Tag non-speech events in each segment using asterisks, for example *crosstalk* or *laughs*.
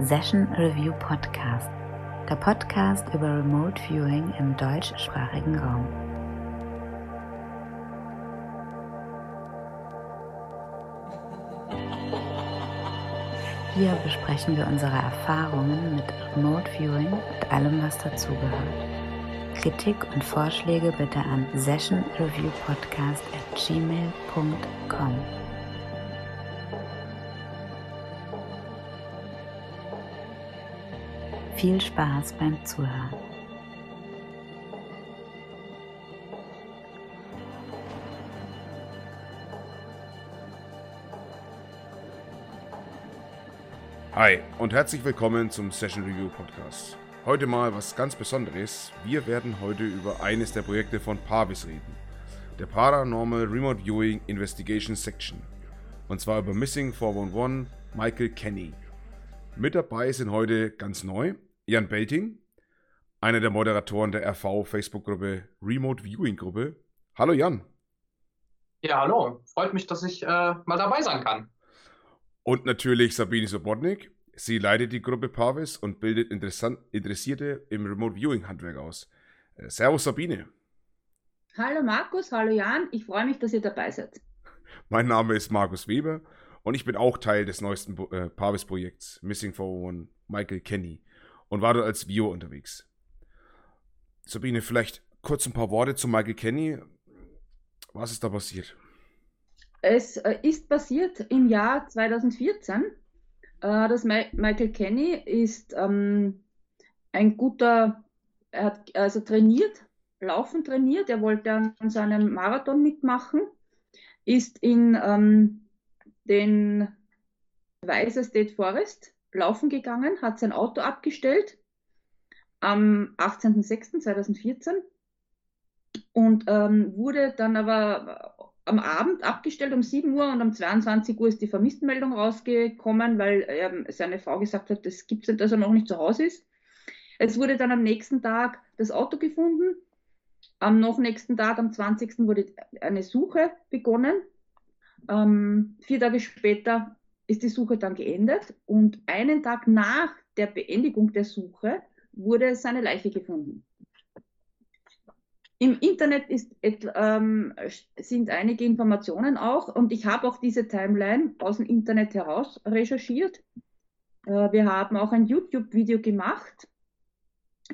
Session Review Podcast, der Podcast über Remote Viewing im deutschsprachigen Raum. Hier besprechen wir unsere Erfahrungen mit Remote Viewing und allem, was dazugehört. Kritik und Vorschläge bitte an sessionreviewpodcast at gmail.com. Viel Spaß beim Zuhören. Hi und herzlich willkommen zum Session Review Podcast. Heute mal was ganz Besonderes. Wir werden heute über eines der Projekte von Parvis reden. Der Paranormal Remote Viewing Investigation Section. Und zwar über Missing 411 Michael Kenny. Mit dabei sind heute ganz neu Jan Belting, einer der Moderatoren der RV Facebook-Gruppe Remote Viewing Gruppe. Hallo Jan. Ja, hallo. Freut mich, dass ich äh, mal dabei sein kann. Und natürlich Sabine Sobotnik. Sie leitet die Gruppe Parvis und bildet Interessierte im Remote Viewing Handwerk aus. Äh, servus Sabine. Hallo Markus, hallo Jan. Ich freue mich, dass ihr dabei seid. Mein Name ist Markus Weber und ich bin auch Teil des neuesten äh, Parvis-Projekts Missing 401 Michael Kenny und war dort als Viewer unterwegs. Sabine, vielleicht kurz ein paar Worte zu Michael Kenny. Was ist da passiert? Es äh, ist passiert im Jahr 2014. Äh, das Michael Kenny ist ähm, ein guter, er hat also trainiert, laufen trainiert. Er wollte an seinem Marathon mitmachen, ist in ähm, den Weiser State Forest laufen gegangen, hat sein Auto abgestellt am 18.06.2014 und ähm, wurde dann aber am Abend abgestellt um 7 Uhr und um 22 Uhr ist die Vermisstenmeldung rausgekommen, weil ähm, seine Frau gesagt hat, das gibt es nicht, dass er noch nicht zu Hause ist. Es wurde dann am nächsten Tag das Auto gefunden. Am noch nächsten Tag, am 20. wurde eine Suche begonnen. Ähm, vier Tage später ist die Suche dann geendet und einen Tag nach der Beendigung der Suche wurde seine Leiche gefunden. Im Internet ist, ähm, sind einige Informationen auch und ich habe auch diese Timeline aus dem Internet heraus recherchiert. Äh, wir haben auch ein YouTube-Video gemacht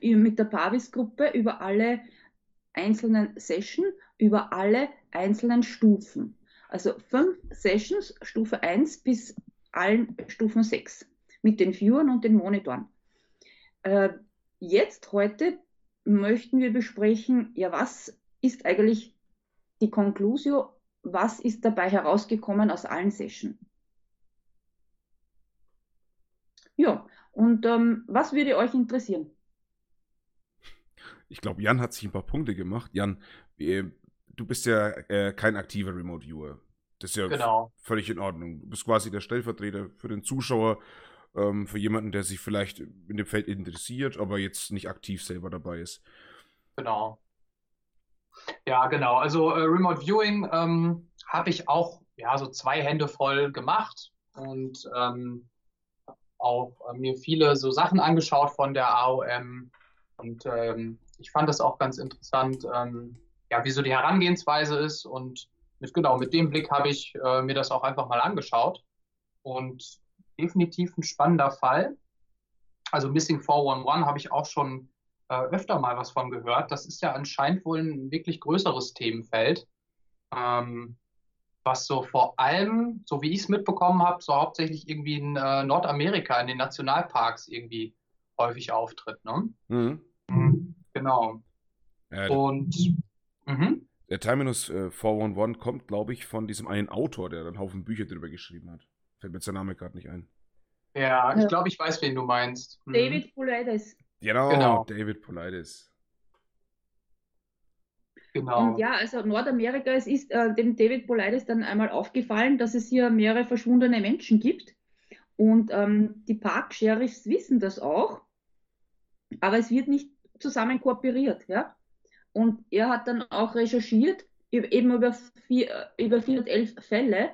mit der Pavis-Gruppe über alle einzelnen Sessions, über alle einzelnen Stufen. Also fünf Sessions, Stufe 1 bis allen Stufen 6 mit den Viewern und den Monitoren. Äh, jetzt, heute, möchten wir besprechen, ja, was ist eigentlich die Conclusio, was ist dabei herausgekommen aus allen Sessions? Ja, und ähm, was würde euch interessieren? Ich glaube, Jan hat sich ein paar Punkte gemacht. Jan, du bist ja äh, kein aktiver Remote Viewer. Das ist ja genau. völlig in Ordnung. Du bist quasi der Stellvertreter für den Zuschauer, ähm, für jemanden, der sich vielleicht in dem Feld interessiert, aber jetzt nicht aktiv selber dabei ist. Genau. Ja, genau. Also äh, Remote Viewing ähm, habe ich auch ja so zwei Hände voll gemacht und ähm, auch äh, mir viele so Sachen angeschaut von der AOM und ähm, ich fand das auch ganz interessant, ähm, ja, wie so die Herangehensweise ist und mit, genau, mit dem Blick habe ich äh, mir das auch einfach mal angeschaut und definitiv ein spannender Fall. Also Missing 411 habe ich auch schon äh, öfter mal was von gehört. Das ist ja anscheinend wohl ein wirklich größeres Themenfeld, ähm, was so vor allem, so wie ich es mitbekommen habe, so hauptsächlich irgendwie in äh, Nordamerika, in den Nationalparks irgendwie häufig auftritt. Ne? Mhm. Genau. Ja, Und mhm. Der Terminus äh, 411 kommt, glaube ich, von diesem einen Autor, der dann einen Haufen Bücher drüber geschrieben hat. Fällt mir sein Name gerade nicht ein. Ja, ich glaube, ich weiß, wen du meinst. Mhm. David Paulides. Genau, genau, David Paulides. Genau. Und ja, also Nordamerika, es ist äh, dem David Paulides dann einmal aufgefallen, dass es hier mehrere verschwundene Menschen gibt. Und ähm, die Park-Sheriffs wissen das auch, aber es wird nicht zusammen kooperiert. Ja? Und er hat dann auch recherchiert, eben über, vier, über 411 Fälle,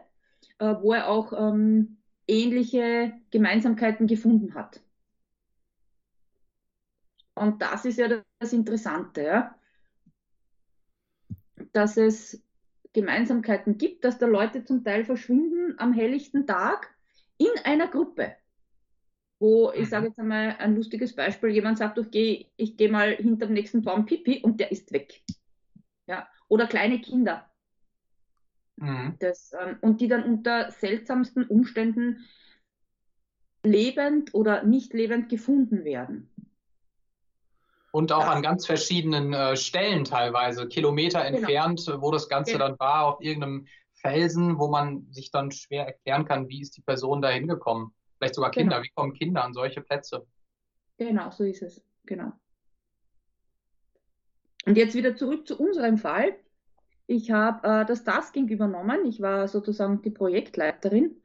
äh, wo er auch ähm, ähnliche Gemeinsamkeiten gefunden hat. Und das ist ja das Interessante, ja? dass es Gemeinsamkeiten gibt, dass da Leute zum Teil verschwinden am helllichten Tag in einer Gruppe. Wo, ich sage mhm. jetzt einmal ein lustiges Beispiel, jemand sagt, ich gehe ich geh mal hinter dem nächsten Baum pipi und der ist weg. Ja? Oder kleine Kinder. Mhm. Das, ähm, und die dann unter seltsamsten Umständen lebend oder nicht lebend gefunden werden. Und auch ja. an ganz verschiedenen äh, Stellen teilweise, Kilometer genau. entfernt, wo das Ganze genau. dann war, auf irgendeinem Felsen, wo man sich dann schwer erklären kann, wie ist die Person da hingekommen. Vielleicht sogar Kinder, genau. wie kommen Kinder an solche Plätze? Genau, so ist es. Genau. Und jetzt wieder zurück zu unserem Fall. Ich habe äh, das Tasking übernommen. Ich war sozusagen die Projektleiterin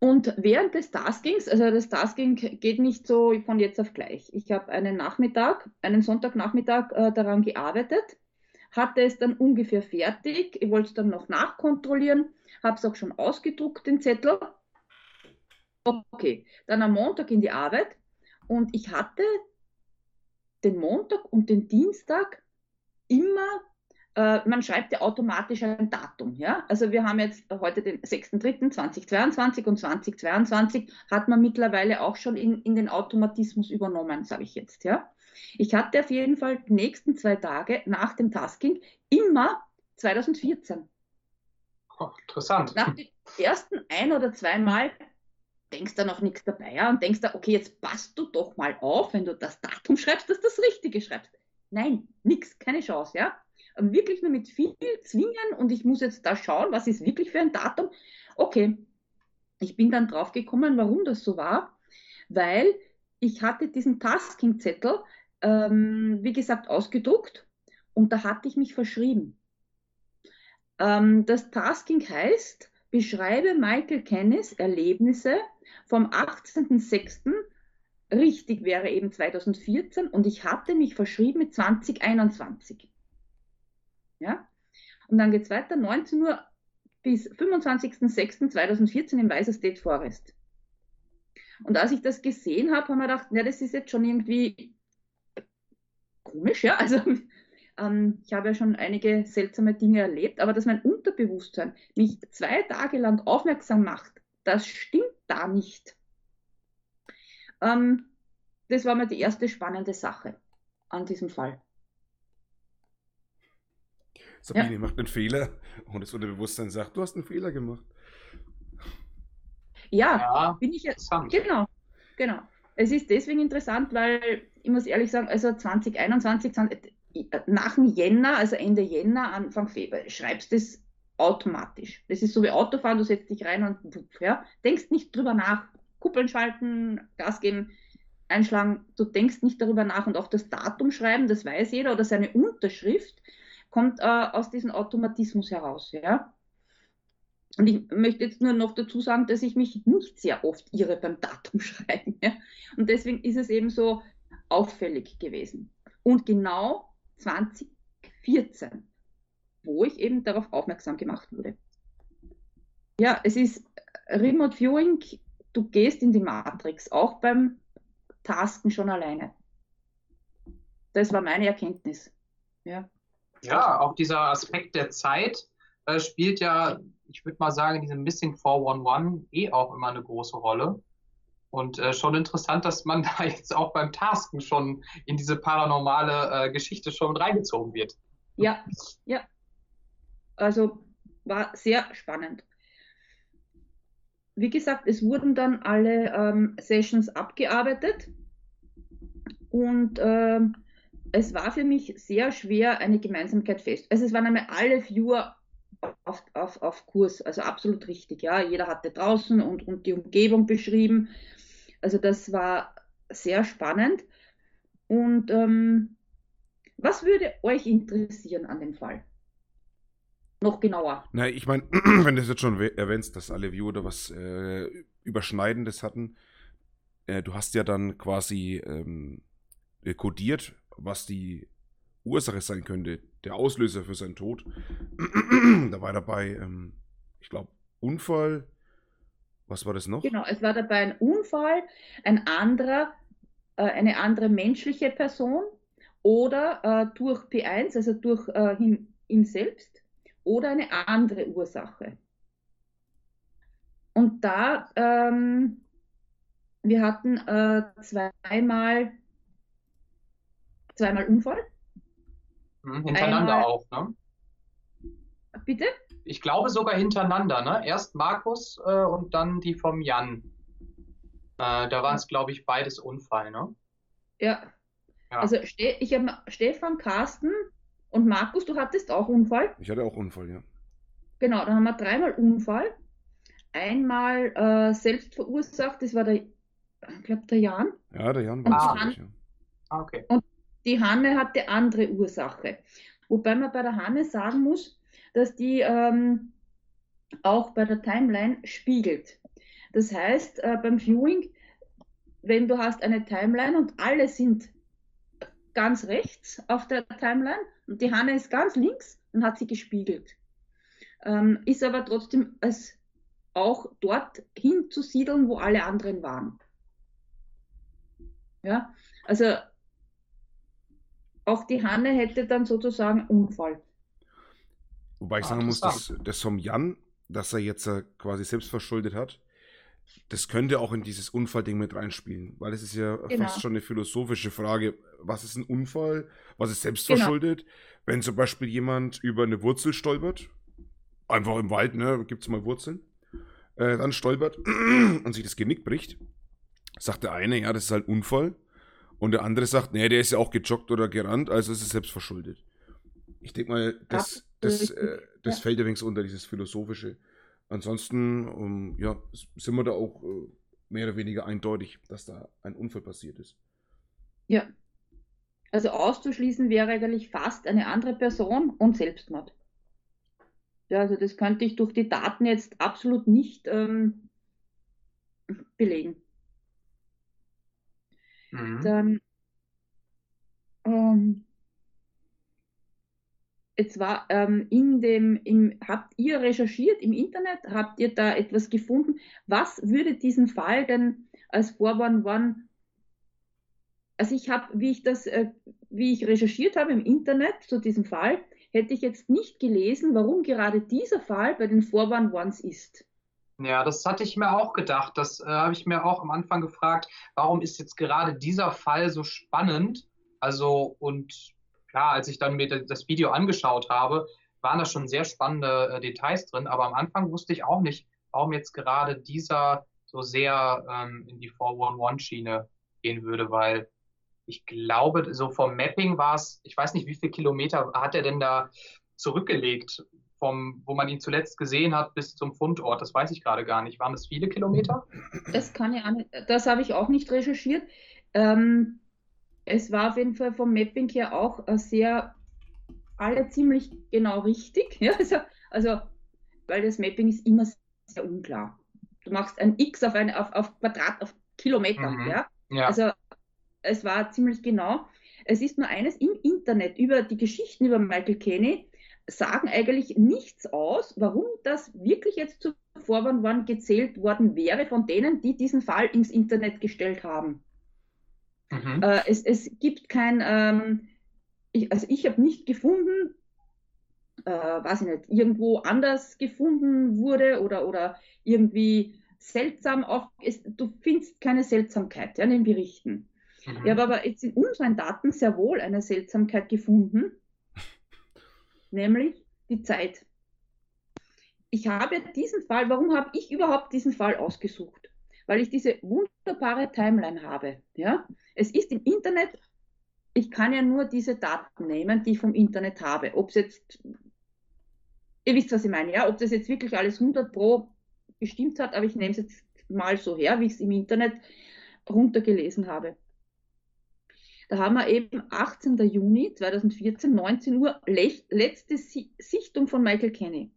und während des Taskings, also das Tasking geht nicht so von jetzt auf gleich. Ich habe einen Nachmittag, einen Sonntagnachmittag äh, daran gearbeitet, hatte es dann ungefähr fertig. Ich wollte es dann noch nachkontrollieren, habe es auch schon ausgedruckt, den Zettel. Okay, dann am Montag in die Arbeit und ich hatte den Montag und den Dienstag immer äh, man schreibt ja automatisch ein Datum. Ja? Also wir haben jetzt heute den 6.3.2022 und 2022 hat man mittlerweile auch schon in, in den Automatismus übernommen, sage ich jetzt. Ja? Ich hatte auf jeden Fall die nächsten zwei Tage nach dem Tasking immer 2014. Oh, interessant. Nach den ersten ein oder zwei Mal denkst du noch nichts dabei ja? und denkst da, okay, jetzt passt du doch mal auf, wenn du das Datum schreibst, dass du das Richtige schreibst. Nein, nichts, keine Chance, ja wirklich nur mit viel zwingen und ich muss jetzt da schauen, was ist wirklich für ein Datum. Okay, ich bin dann drauf gekommen, warum das so war, weil ich hatte diesen Tasking-Zettel, ähm, wie gesagt, ausgedruckt und da hatte ich mich verschrieben. Ähm, das Tasking heißt, beschreibe Michael Kennis Erlebnisse vom 18.06. Richtig wäre eben 2014 und ich hatte mich verschrieben mit 2021. Ja? Und dann geht es weiter, 19 Uhr bis 25.06.2014 im Weißer State Forest. Und als ich das gesehen habe, haben wir gedacht, ja, das ist jetzt schon irgendwie komisch, ja. Also *laughs* ähm, ich habe ja schon einige seltsame Dinge erlebt, aber dass mein Unterbewusstsein mich zwei Tage lang aufmerksam macht, das stimmt da nicht. Ähm, das war mal die erste spannende Sache an diesem Fall. Sabine ja. macht einen Fehler und das Unterbewusstsein sagt, du hast einen Fehler gemacht. Ja, ja bin ich jetzt. Genau, genau. Es ist deswegen interessant, weil ich muss ehrlich sagen, also 2021, nach dem Jänner, also Ende Jänner, Anfang Februar, schreibst du das automatisch. Das ist so wie Autofahren, du setzt dich rein und ja, denkst nicht drüber nach. Kuppeln schalten, Gas geben, einschlagen, du denkst nicht darüber nach und auch das Datum schreiben, das weiß jeder, oder seine Unterschrift kommt äh, aus diesem Automatismus heraus. Ja? Und ich möchte jetzt nur noch dazu sagen, dass ich mich nicht sehr oft irre beim Datum *laughs* schreiben. Ja? Und deswegen ist es eben so auffällig gewesen. Und genau 2014, wo ich eben darauf aufmerksam gemacht wurde. Ja, es ist Remote Viewing, du gehst in die Matrix, auch beim Tasken schon alleine. Das war meine Erkenntnis. Ja. Ja, auch dieser Aspekt der Zeit äh, spielt ja, ich würde mal sagen, in diesem Missing 411 eh auch immer eine große Rolle. Und äh, schon interessant, dass man *laughs* da jetzt auch beim Tasken schon in diese paranormale äh, Geschichte schon reingezogen wird. Ja, ja. Also war sehr spannend. Wie gesagt, es wurden dann alle ähm, Sessions abgearbeitet und ähm, es war für mich sehr schwer, eine Gemeinsamkeit fest. Also es waren einmal alle Viewer auf, auf, auf Kurs, also absolut richtig. Ja, jeder hatte draußen und, und die Umgebung beschrieben. Also das war sehr spannend. Und ähm, was würde euch interessieren an dem Fall? Noch genauer. Na, ich meine, *clears throat* wenn du es jetzt schon erwähnst, dass alle Viewer da was äh, Überschneidendes hatten, äh, du hast ja dann quasi ähm, kodiert, was die Ursache sein könnte, der Auslöser für seinen Tod. *clears throat* da war dabei, ähm, ich glaube, Unfall, Was war das noch? Genau, es war dabei ein Unfall, ein anderer, äh, eine andere menschliche Person oder äh, durch P1, also durch äh, ihn, ihm selbst, oder eine andere Ursache. Und da, ähm, wir hatten äh, zweimal, zweimal Unfall. Hm, hintereinander Einmal- auch, ne? Bitte? Ich glaube sogar hintereinander, ne? Erst Markus äh, und dann die vom Jan. Äh, da waren es, glaube ich, beides Unfall, ne? Ja. Ja. Also Ste ich habe Stefan, Carsten und Markus, du hattest auch Unfall. Ich hatte auch Unfall, ja. Genau, dann haben wir dreimal Unfall. Einmal äh, selbst verursacht, das war der, ich glaube, der Jan. Ja, der Jan Und war dann- das, ja. Ah, okay. Die Hanne hatte andere Ursache. Wobei man bei der Hanne sagen muss, dass die ähm, auch bei der Timeline spiegelt. Das heißt, äh, beim Viewing, wenn du hast eine Timeline und alle sind ganz rechts auf der Timeline und die Hanne ist ganz links, dann hat sie gespiegelt. Ähm, ist aber trotzdem als auch dort hinzusiedeln, wo alle anderen waren. Ja, also auch die Hanne hätte dann sozusagen Unfall. Wobei ich Ah, sagen muss, dass interessant. das vom Jan, dass er jetzt äh, quasi selbst verschuldet hat, das könnte auch in dieses Unfallding mit reinspielen, weil es ist ja Genau. fast schon eine philosophische Frage, was ist ein Unfall, was ist selbst Genau. Wenn zum Beispiel jemand über eine Wurzel stolpert, einfach im Wald, ne, gibt es mal Wurzeln, äh, dann stolpert *clears throat* und sich das Genick bricht, sagt der eine, ja, das ist halt Unfall, und der andere sagt, nee, der ist ja auch gejoggt oder gerannt, also ist es selbst verschuldet. Ich denke mal, das, das, Absolut äh, das ja. fällt übrigens unter dieses Philosophische. Ansonsten, ähm, ja, sind wir da auch äh, mehr oder weniger eindeutig, dass da ein Unfall passiert ist. Ja. Also auszuschließen wäre eigentlich fast eine andere Person und Selbstmord. Ja, also das könnte ich durch die Daten jetzt absolut nicht ähm, belegen. Mhm. Dann ähm, jetzt war ähm, in dem, im, habt ihr recherchiert im Internet, habt ihr da etwas gefunden? Was würde diesen Fall denn als 411 also ich habe, wie ich das, äh, wie ich recherchiert habe im Internet zu diesem Fall, hätte ich jetzt nicht gelesen, warum gerade dieser Fall bei den 411s ist. Ja, das hatte ich mir auch gedacht. Das äh, habe ich mir auch am Anfang gefragt, warum ist jetzt gerade dieser Fall so spannend? Also, und klar, als ich dann mir das- Video angeschaut habe, waren da schon sehr spannende äh, Details drin, aber am Anfang wusste ich auch nicht, warum jetzt gerade dieser so sehr ähm, in die 411-Schiene gehen würde, weil ich glaube, so vom Mapping war es, ich weiß nicht, wie viele Kilometer hat er denn da zurückgelegt, vom, wo man ihn zuletzt gesehen hat, bis zum Fundort. Das weiß ich gerade gar nicht. Waren das viele Kilometer? Das kann nicht, das habe ich auch nicht recherchiert. Ähm, es war auf jeden Fall vom Mapping her auch äh, sehr, alle ziemlich genau richtig. *laughs* Ja, also, also, weil das Mapping ist immer sehr unklar. Du machst ein X auf, eine, auf, auf Quadrat, auf Kilometer. Mhm. Ja? Ja. Also es war ziemlich genau. Es ist nur eines im Internet über die Geschichten über Michael Kenny sagen eigentlich nichts aus, warum das wirklich jetzt zu Vorwand gezählt worden wäre von denen, die diesen Fall ins Internet gestellt haben. Mhm. Äh, es, es gibt kein, ähm, ich, also ich habe nicht gefunden, äh, weiß ich nicht, irgendwo anders gefunden wurde oder, oder irgendwie seltsam auch, es, du findest keine Seltsamkeit ja, in den Berichten. Mhm. Ich habe aber jetzt in unseren Daten sehr wohl eine Seltsamkeit gefunden, *laughs* nämlich die Zeit. Ich habe diesen Fall, warum habe ich überhaupt diesen Fall ausgesucht? Weil ich diese wunderbare Timeline habe. Ja? Es ist im Internet, ich kann ja nur diese Daten nehmen, die ich vom Internet habe. Ob es jetzt, ihr wisst, was ich meine, ja? ob das jetzt wirklich alles 100 Pro gestimmt hat, aber ich nehme es jetzt mal so her, wie ich es im Internet runtergelesen habe. Da haben wir eben 18. Juni 2014, 19 Uhr, letzte Si- Sichtung von Michael Kenny.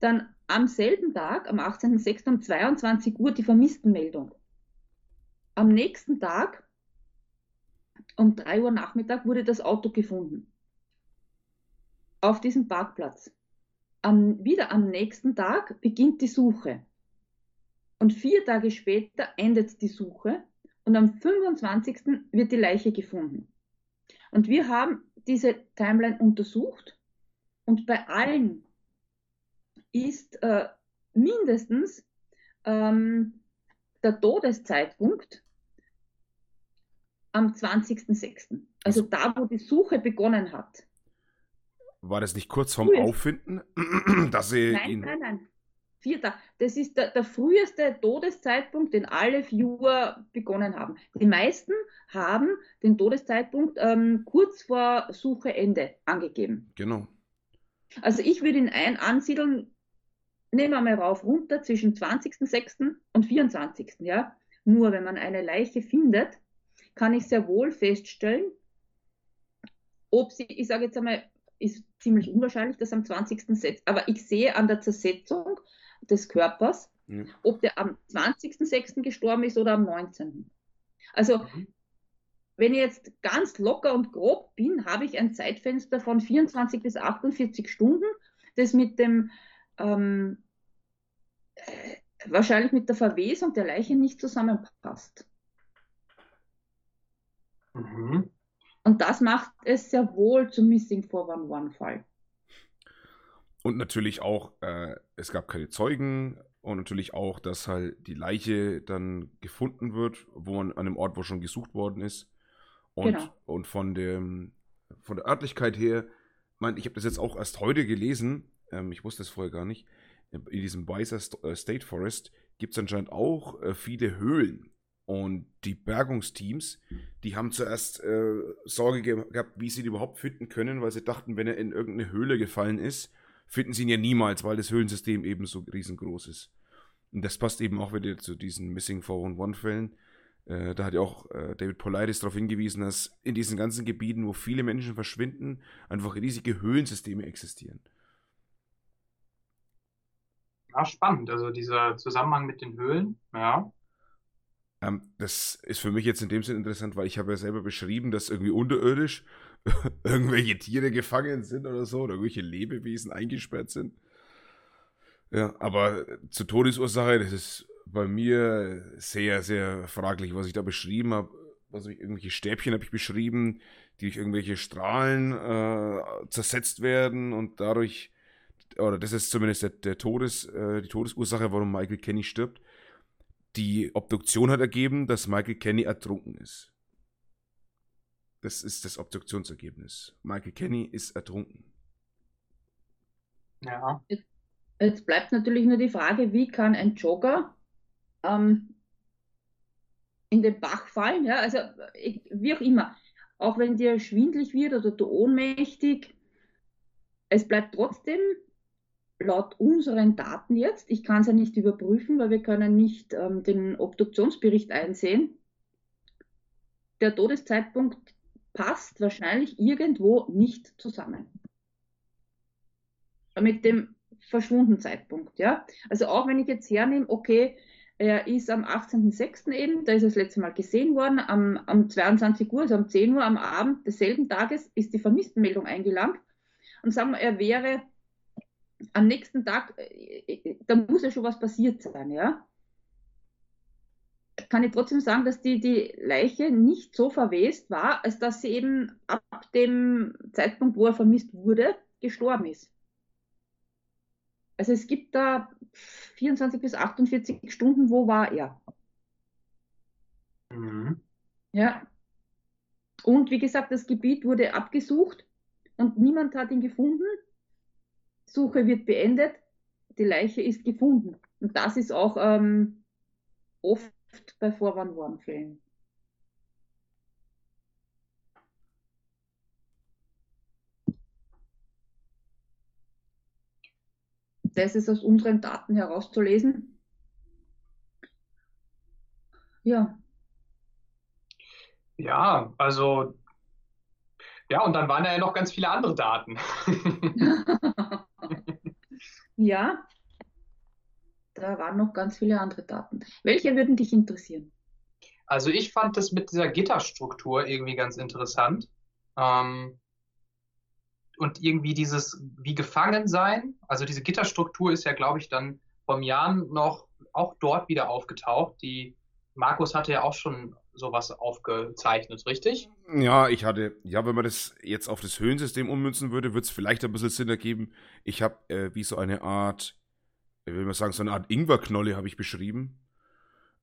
Dann am selben Tag, am 18.06. um 22 Uhr, die Vermisstenmeldung. Am nächsten Tag, um 3 Uhr Nachmittag, wurde das Auto gefunden. Auf diesem Parkplatz. Am, wieder am nächsten Tag beginnt die Suche. Und vier Tage später endet die Suche und am 25. wird die Leiche gefunden. Und wir haben diese Timeline untersucht und bei allen ist äh, mindestens ähm, der Todeszeitpunkt am 20.06. Also da, wo die Suche begonnen hat. War das nicht kurz vorm Auffinden, *clears throat* dass sie nein, ihn... Nein, nein, Vierter. Das ist der, der früheste Todeszeitpunkt, den alle Viewer begonnen haben. Die meisten haben den Todeszeitpunkt ähm, kurz vor Sucheende angegeben. Genau. Also ich würde ihn ein ansiedeln, nehmen wir mal rauf runter zwischen 20.06. und 24. Ja? Nur wenn man eine Leiche findet, kann ich sehr wohl feststellen, ob sie, ich sage jetzt einmal, ist ziemlich unwahrscheinlich, dass am 20.06. Aber ich sehe an der Zersetzung des Körpers, ja. ob der am 20.06. gestorben ist oder am 19. Also, mhm. wenn ich jetzt ganz locker und grob bin, habe ich ein Zeitfenster von 24 bis 48 Stunden, das mit dem ähm, äh, wahrscheinlich mit der Verwesung der Leiche nicht zusammenpasst. Mhm. Und das macht es sehr wohl zum Missing 411-Fall. Und natürlich auch, äh, es gab keine Zeugen und natürlich auch, dass halt die Leiche dann gefunden wird, wo man an dem Ort, wo schon gesucht worden ist. Und, genau. und von, dem, von der Örtlichkeit her, mein, ich habe das jetzt auch erst heute gelesen, ähm, ich wusste es vorher gar nicht, in diesem Weiser äh, State Forest gibt es anscheinend auch äh, viele Höhlen. Und die Bergungsteams, die haben zuerst äh, Sorge gehabt, wie sie ihn überhaupt finden können, weil sie dachten, wenn er in irgendeine Höhle gefallen ist, finden sie ihn ja niemals, weil das Höhlensystem eben so riesengroß ist. Und das passt eben auch wieder zu diesen Missing 411-Fällen. Äh, da hat ja auch äh, David Politis darauf hingewiesen, dass in diesen ganzen Gebieten, wo viele Menschen verschwinden, einfach riesige Höhlensysteme existieren. Ja, spannend. Also dieser Zusammenhang mit den Höhlen, ja. Ähm, das ist für mich jetzt in dem Sinn interessant, weil ich habe ja selber beschrieben, dass irgendwie unterirdisch *laughs* irgendwelche Tiere gefangen sind oder so, oder irgendwelche Lebewesen eingesperrt sind. Ja, aber zur Todesursache, das ist bei mir sehr, sehr fraglich, was ich da beschrieben habe. Also irgendwelche Stäbchen habe ich beschrieben, die durch irgendwelche Strahlen äh, zersetzt werden und dadurch, oder das ist zumindest der, der Todes, äh, die Todesursache, warum Michael Kenny stirbt. Die Obduktion hat ergeben, dass Michael Kenny ertrunken ist. Das ist das Obduktionsergebnis. Michael Kenny ist ertrunken. Ja. Jetzt bleibt natürlich nur die Frage, wie kann ein Jogger ähm, in den Bach fallen? Ja, also wie auch immer. Auch wenn dir schwindlig wird oder du ohnmächtig, es bleibt trotzdem laut unseren Daten jetzt, ich kann es ja nicht überprüfen, weil wir können nicht ähm, den Obduktionsbericht einsehen, der Todeszeitpunkt passt wahrscheinlich irgendwo nicht zusammen. Mit dem verschwunden Zeitpunkt, ja. Also auch wenn ich jetzt hernehme, okay, er ist am 18.06. eben, da ist er das letzte Mal gesehen worden, am, am 22 Uhr, also um 10 Uhr am Abend desselben Tages ist die Vermisstenmeldung eingelangt und sagen wir, er wäre am nächsten Tag, äh, äh, da muss ja schon was passiert sein, ja kann ich trotzdem sagen, dass die, die Leiche nicht so verwest war, als dass sie eben ab dem Zeitpunkt, wo er vermisst wurde, gestorben ist. Also es gibt da 24 bis 48 Stunden, wo war er? Mhm. Ja. Und wie gesagt, das Gebiet wurde abgesucht und niemand hat ihn gefunden. Suche wird beendet, die Leiche ist gefunden. Und das ist auch ähm, oft bei Vorwarnwarnfällen. Das ist aus unseren Daten herauszulesen. Ja. Ja, also ja, und dann waren ja noch ganz viele andere Daten. *laughs* *laughs* ja, da waren noch ganz viele andere Daten. Welche würden dich interessieren? Also ich fand das mit dieser Gitterstruktur irgendwie ganz interessant. Ähm, und irgendwie dieses wie gefangen sein. Also diese Gitterstruktur ist ja, glaube ich, dann vom Jan noch auch dort wieder aufgetaucht. Die Markus hatte ja auch schon sowas aufgezeichnet, richtig? Ja, ich hatte, ja, wenn man das jetzt auf das Höhlensystem ummünzen würde, würde es vielleicht ein bisschen Sinn ergeben. Ich habe äh, wie so eine Art, ich will mal sagen, so eine Art Ingwerknolle habe ich beschrieben.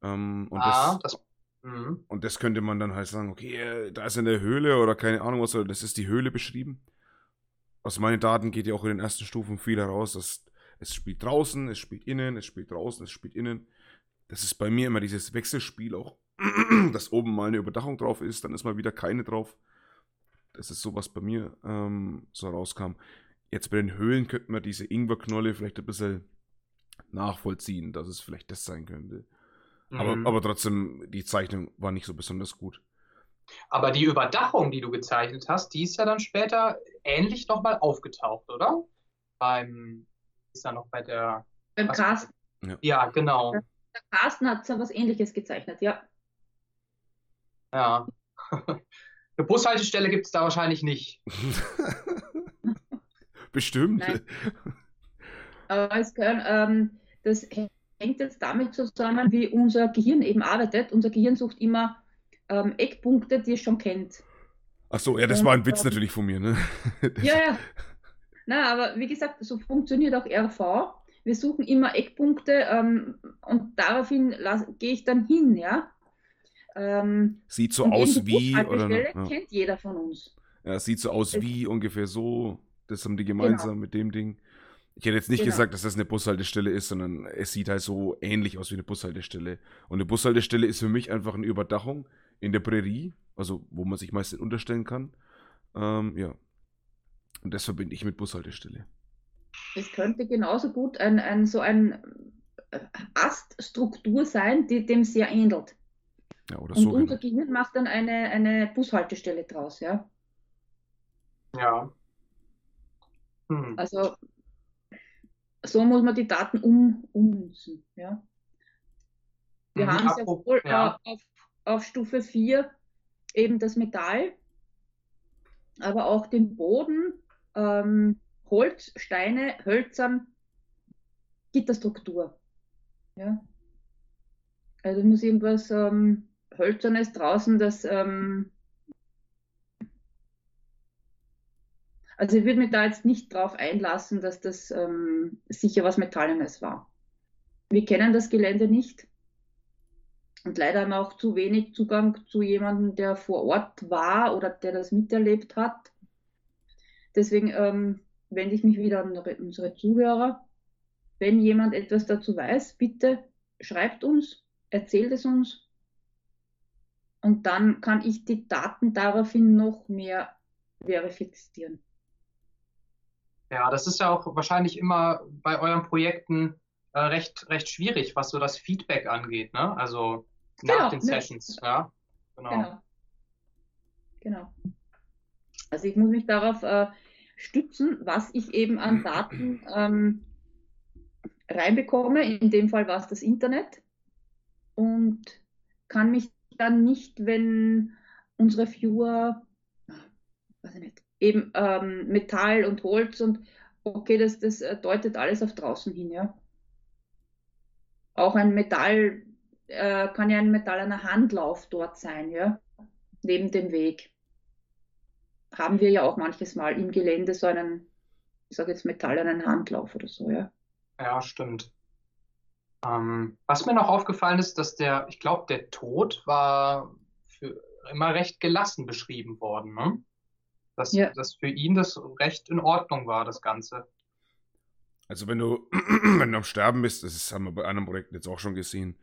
Ähm, und, ah, das, das mhm. und das könnte man dann halt sagen, okay, äh, da ist eine Höhle oder keine Ahnung was, das ist die Höhle beschrieben. Aus meinen Daten geht ja auch in den ersten Stufen viel heraus, dass es spielt draußen, es spielt innen, es spielt draußen, es spielt innen. Das ist bei mir immer dieses Wechselspiel auch, *clears throat* dass oben mal eine Überdachung drauf ist, dann ist mal wieder keine drauf. Das ist so, was bei mir ähm, so rauskam. Jetzt bei den Höhlen könnte man diese Ingwerknolle vielleicht ein bisschen nachvollziehen, dass es vielleicht das sein könnte. Mhm. Aber, aber trotzdem, die Zeichnung war nicht so besonders gut. Aber die Überdachung, die du gezeichnet hast, die ist ja dann später ähnlich nochmal aufgetaucht, oder? Beim, ist ja noch bei der. Beim Carsten. Ja. ja, genau. Der Carsten hat so was ähnliches gezeichnet, ja. Ja. *laughs* Eine Bushaltestelle gibt es da wahrscheinlich nicht. *laughs* Bestimmt. Nein. Aber es können, ähm, das hängt jetzt damit zusammen, wie unser Gehirn eben arbeitet. Unser Gehirn sucht immer ähm, Eckpunkte, die es schon kennt. Ach so, ja, das Und, war ein Witz ähm, natürlich von mir, ne? *laughs* ja, ja. Na, aber wie gesagt, so funktioniert auch RV. Wir suchen immer Eckpunkte ähm, und daraufhin gehe ich dann hin, ja. Ähm, sieht so aus wie. Oder, ne? ja. kennt jeder von uns. Ja, sieht so aus wie ungefähr so. Das haben die gemeinsam genau. mit dem Ding. Ich hätte jetzt nicht genau. gesagt, dass das eine Bushaltestelle ist, sondern es sieht halt so ähnlich aus wie eine Bushaltestelle. Und eine Bushaltestelle ist für mich einfach eine Überdachung in der Prärie, also wo man sich meistens unterstellen kann. Ähm, ja. Und das verbinde ich mit Bushaltestelle. Es könnte genauso gut ein, ein so ein äh, Aststruktur sein, die dem sehr ähnelt. Ja, oder Und so. unser genau. Gehirn macht dann eine, eine Bushaltestelle draus, ja. Ja. Hm. Also so muss man die Daten um, ummünzen, ja. Wir mhm, haben ja wohl ja. auf, auf Stufe 4 eben das Metall, aber auch den Boden, ähm, Holz, Steine, Hölzern, Gitterstruktur. Ja. Also muss irgendwas ähm, Hölzernes draußen, das ähm, also ich würde mich da jetzt nicht drauf einlassen, dass das ähm, sicher was Metallenes war. Wir kennen das Gelände nicht. Und leider haben wir auch zu wenig Zugang zu jemandem, der vor Ort war oder der das miterlebt hat. Deswegen ähm, wende ich mich wieder an unsere Zuhörer. Wenn jemand etwas dazu weiß, bitte schreibt uns, erzählt es uns. Und dann kann ich die Daten daraufhin noch mehr verifizieren. Ja, das ist ja auch wahrscheinlich immer bei euren Projekten äh, recht, recht schwierig, was so das Feedback angeht, ne? Also nach genau, den ne? Sessions, ja. Genau. genau. Genau. Also ich muss mich darauf äh, stützen, was ich eben an Daten ähm, reinbekomme. In dem Fall war es das Internet. Und kann mich dann nicht, wenn unsere Viewer, nicht, eben ähm, Metall und Holz und okay, das, das äh, deutet alles auf draußen hin, ja. Auch ein Metall äh, kann ja ein metallener Handlauf dort sein, ja, neben dem Weg. Haben wir ja auch manches Mal im Gelände so einen, ich sage jetzt metallenen Handlauf oder so, ja. Ja, stimmt. Ähm, was mir noch aufgefallen ist, dass der, ich glaube, der Tod war für immer recht gelassen beschrieben worden, ne? Dass, ja. dass für ihn das recht in Ordnung war, das Ganze. Also wenn du, *clears throat* wenn du am Sterben bist, das haben wir bei anderen Projekten jetzt auch schon gesehen,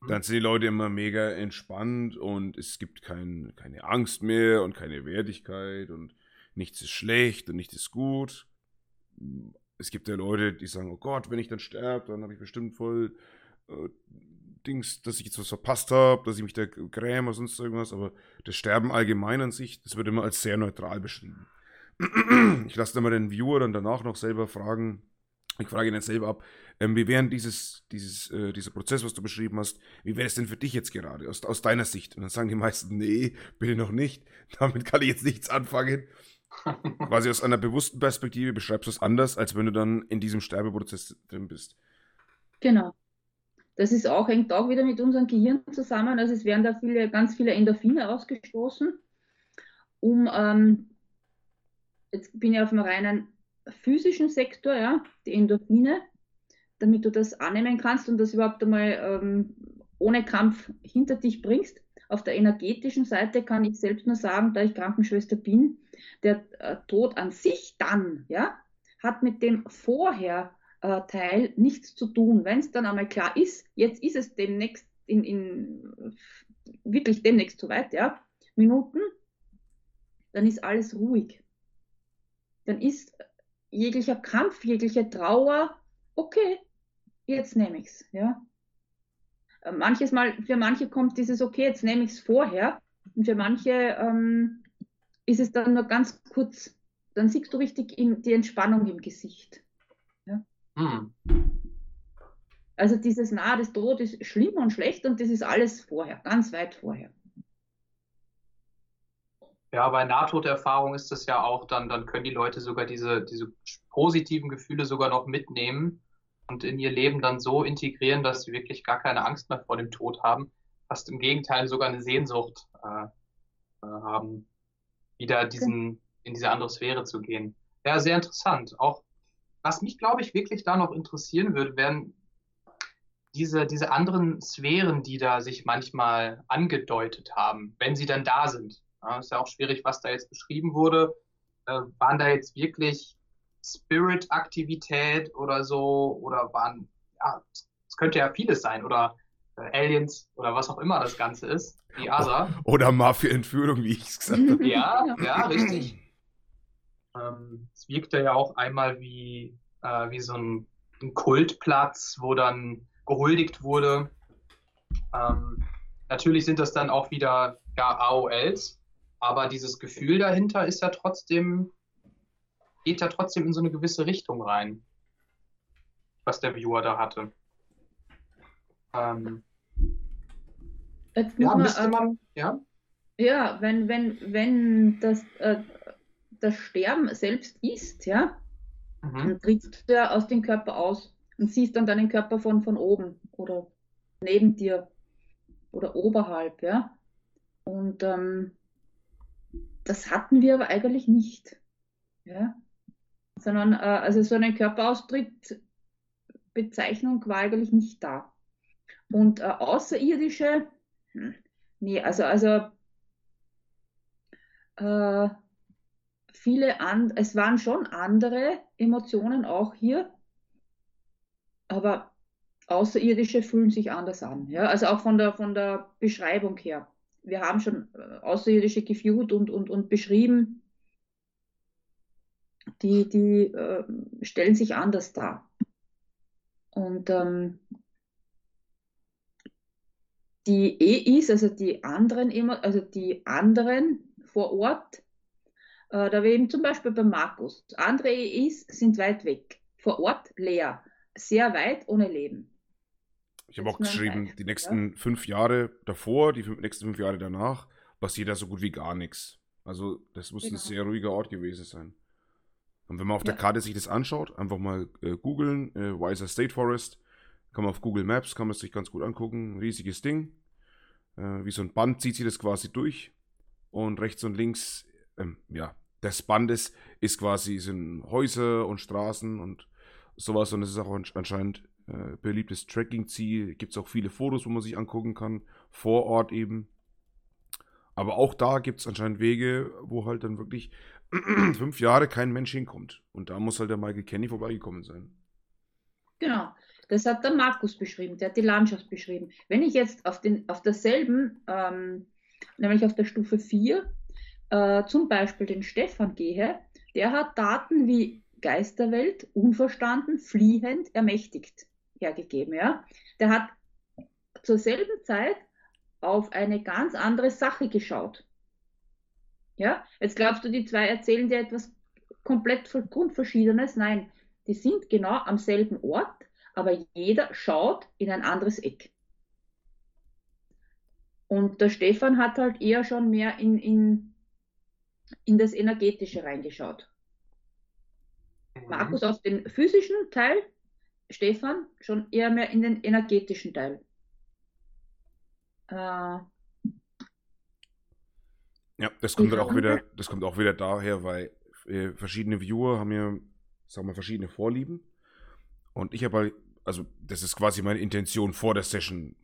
Mhm. Dann sind die Leute immer mega entspannt und es gibt kein, keine Angst mehr und keine Wertigkeit und nichts ist schlecht und nichts ist gut. Es gibt ja Leute, die sagen, oh Gott, wenn ich dann sterbe, dann habe ich bestimmt voll äh, Dings, dass ich jetzt was verpasst habe, dass ich mich da gräme oder sonst irgendwas, aber das Sterben allgemein an sich, das wird immer als sehr neutral beschrieben. *clears throat* Ich lasse dann mal den Viewer dann danach noch selber fragen, ich frage ihn jetzt selber ab, ähm, wie wäre dieses, dieses, äh, dieser Prozess, was du beschrieben hast, wie wäre es denn für dich jetzt gerade, aus, aus deiner Sicht? Und dann sagen die meisten, nee, bitte noch nicht, *laughs* damit kann ich jetzt nichts anfangen. Quasi aus einer bewussten Perspektive beschreibst du es anders, als wenn du dann in diesem Sterbeprozess drin bist. Genau. Das ist auch, hängt auch wieder mit unserem Gehirn zusammen. Also es werden da viele, ganz viele Endorphine ausgestoßen, um ähm, jetzt bin ich auf einem reinen physischen Sektor, ja, die Endorphine, damit du das annehmen kannst und das überhaupt einmal ähm, ohne Kampf hinter dich bringst. Auf der energetischen Seite kann ich selbst nur sagen, da ich Krankenschwester bin, der äh, Tod an sich dann, ja, hat mit dem vorher äh, Teil nichts zu tun. Wenn es dann einmal klar ist, jetzt ist es demnächst in, in wirklich demnächst zu weit, ja, Minuten, dann ist alles ruhig. Dann ist jeglicher Kampf, jegliche Trauer, okay, jetzt nehme ich es, ja. Äh, manches Mal, für manche kommt dieses, okay, jetzt nehme ich es vorher. Und für manche ähm, ist es dann nur ganz kurz. Dann siehst du richtig in, die Entspannung im Gesicht. Ja? Hm. Also dieses Nah des Tod ist schlimm und schlecht und das ist alles vorher, ganz weit vorher. Ja, bei Nahtoderfahrung ist es ja auch dann, dann können die Leute sogar diese, diese positiven Gefühle sogar noch mitnehmen und in ihr Leben dann so integrieren, dass sie wirklich gar keine Angst mehr vor dem Tod haben, fast im Gegenteil sogar eine Sehnsucht äh, äh, haben, wieder diesen, in diese andere Sphäre zu gehen. Ja, sehr interessant. Auch was mich, glaube ich, wirklich da noch interessieren würde, wären diese, diese anderen Sphären, die da sich manchmal angedeutet haben, wenn sie dann da sind. Ja, ist ja auch schwierig, was da jetzt beschrieben wurde. Äh, waren da jetzt wirklich Spirit-Aktivität oder so oder waren, ja, es könnte ja vieles sein oder Aliens oder was auch immer das Ganze ist, die ASA. Oder Mafia-Entführung, wie ich es gesagt habe. Ja, ja, richtig. Ähm, es wirkte ja auch einmal wie, äh, wie so ein, ein, Kultplatz, wo dann gehuldigt wurde. Ähm, natürlich sind das dann auch wieder ja, AOLs, aber dieses Gefühl dahinter ist ja trotzdem geht ja trotzdem in so eine gewisse Richtung rein, was der Viewer da hatte. Ähm, ja, müsste ähm, man, ja? Ja, wenn, wenn, wenn das, äh, das Sterben selbst ist, ja, mhm. dann trittst du ja aus dem Körper aus und siehst dann deinen Körper von, von oben oder neben dir oder oberhalb, ja. Und ähm, das hatten wir aber eigentlich nicht. Ja sondern äh, also so eine Körperaustritt-Bezeichnung war eigentlich nicht da. Und äh, außerirdische, nee, also, also äh, viele an, es waren schon andere Emotionen auch hier, aber Außerirdische fühlen sich anders an. Ja? Also auch von der, von der Beschreibung her. Wir haben schon äh, Außerirdische geführt und, und, und beschrieben die, die äh, stellen sich anders dar. Und ähm, die EIs, also die anderen, also die anderen vor Ort, äh, da wir eben zum Beispiel bei Markus, andere EIs sind weit weg, vor Ort leer, sehr weit ohne Leben. Ich habe auch geschrieben, die nächsten ja? fünf Jahre davor, die fünf, nächsten fünf Jahre danach, passiert da so gut wie gar nichts. Also das muss genau. ein sehr ruhiger Ort gewesen sein. Und wenn man auf ja. der Karte sich das anschaut, einfach mal äh, googeln, äh, Weiser State Forest, kann man auf Google Maps, kann man es sich ganz gut angucken. riesiges Ding. Äh, wie so ein Band zieht sich das quasi durch. Und rechts und links, ähm, ja, des Bandes ist quasi sind Häuser und Straßen und sowas. Und es ist auch anscheinend äh, beliebtes Tracking-Ziel. Gibt es auch viele Fotos, wo man sich angucken kann, vor Ort eben. Aber auch da gibt es anscheinend Wege, wo halt dann wirklich *clears throat* fünf Jahre kein Mensch hinkommt. Und da muss halt der Michael Kenny vorbeigekommen sein. Genau. Das hat der Markus beschrieben, der hat die Landschaft beschrieben. Wenn ich jetzt auf, den, auf derselben, ähm, nämlich auf der Stufe 4, äh, zum Beispiel den Stefan gehe, der hat Daten wie Geisterwelt, unverstanden, fliehend, ermächtigt hergegeben. Ja? Der hat zur selben Zeit auf eine ganz andere Sache geschaut. Ja, jetzt glaubst du, die zwei erzählen dir etwas komplett grundverschiedenes? Nein, die sind genau am selben Ort, aber jeder schaut in ein anderes Eck. Und der Stefan hat halt eher schon mehr in, in, in das Energetische reingeschaut. Mhm. Markus auf den physischen Teil, Stefan schon eher mehr in den energetischen Teil. Äh, ja, das kommt dann auch wieder, das kommt auch wieder daher, weil äh, verschiedene Viewer haben ja, sagen wir, verschiedene Vorlieben. Und ich habe halt, also das ist quasi meine Intention vor der Session.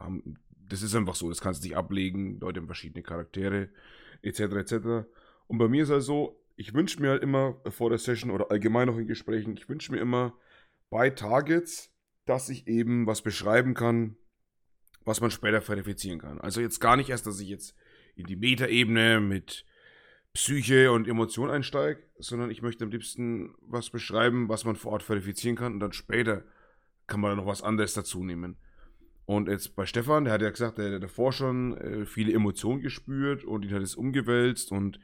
Das ist einfach so, das kannst du nicht ablegen, Leute haben verschiedene Charaktere, etc. etc. Und bei mir ist halt so, ich wünsche mir halt immer vor der Session oder allgemein noch in Gesprächen, ich wünsche mir immer bei Targets, dass ich eben was beschreiben kann, was man später verifizieren kann. Also jetzt gar nicht erst, dass ich jetzt in die Metaebene mit Psyche und Emotion einsteige, sondern ich möchte am liebsten was beschreiben, was man vor Ort verifizieren kann und dann später kann man noch was anderes dazu nehmen. Und jetzt bei Stefan, der hat ja gesagt, der hat davor schon äh, viele Emotionen gespürt und ihn hat es umgewälzt und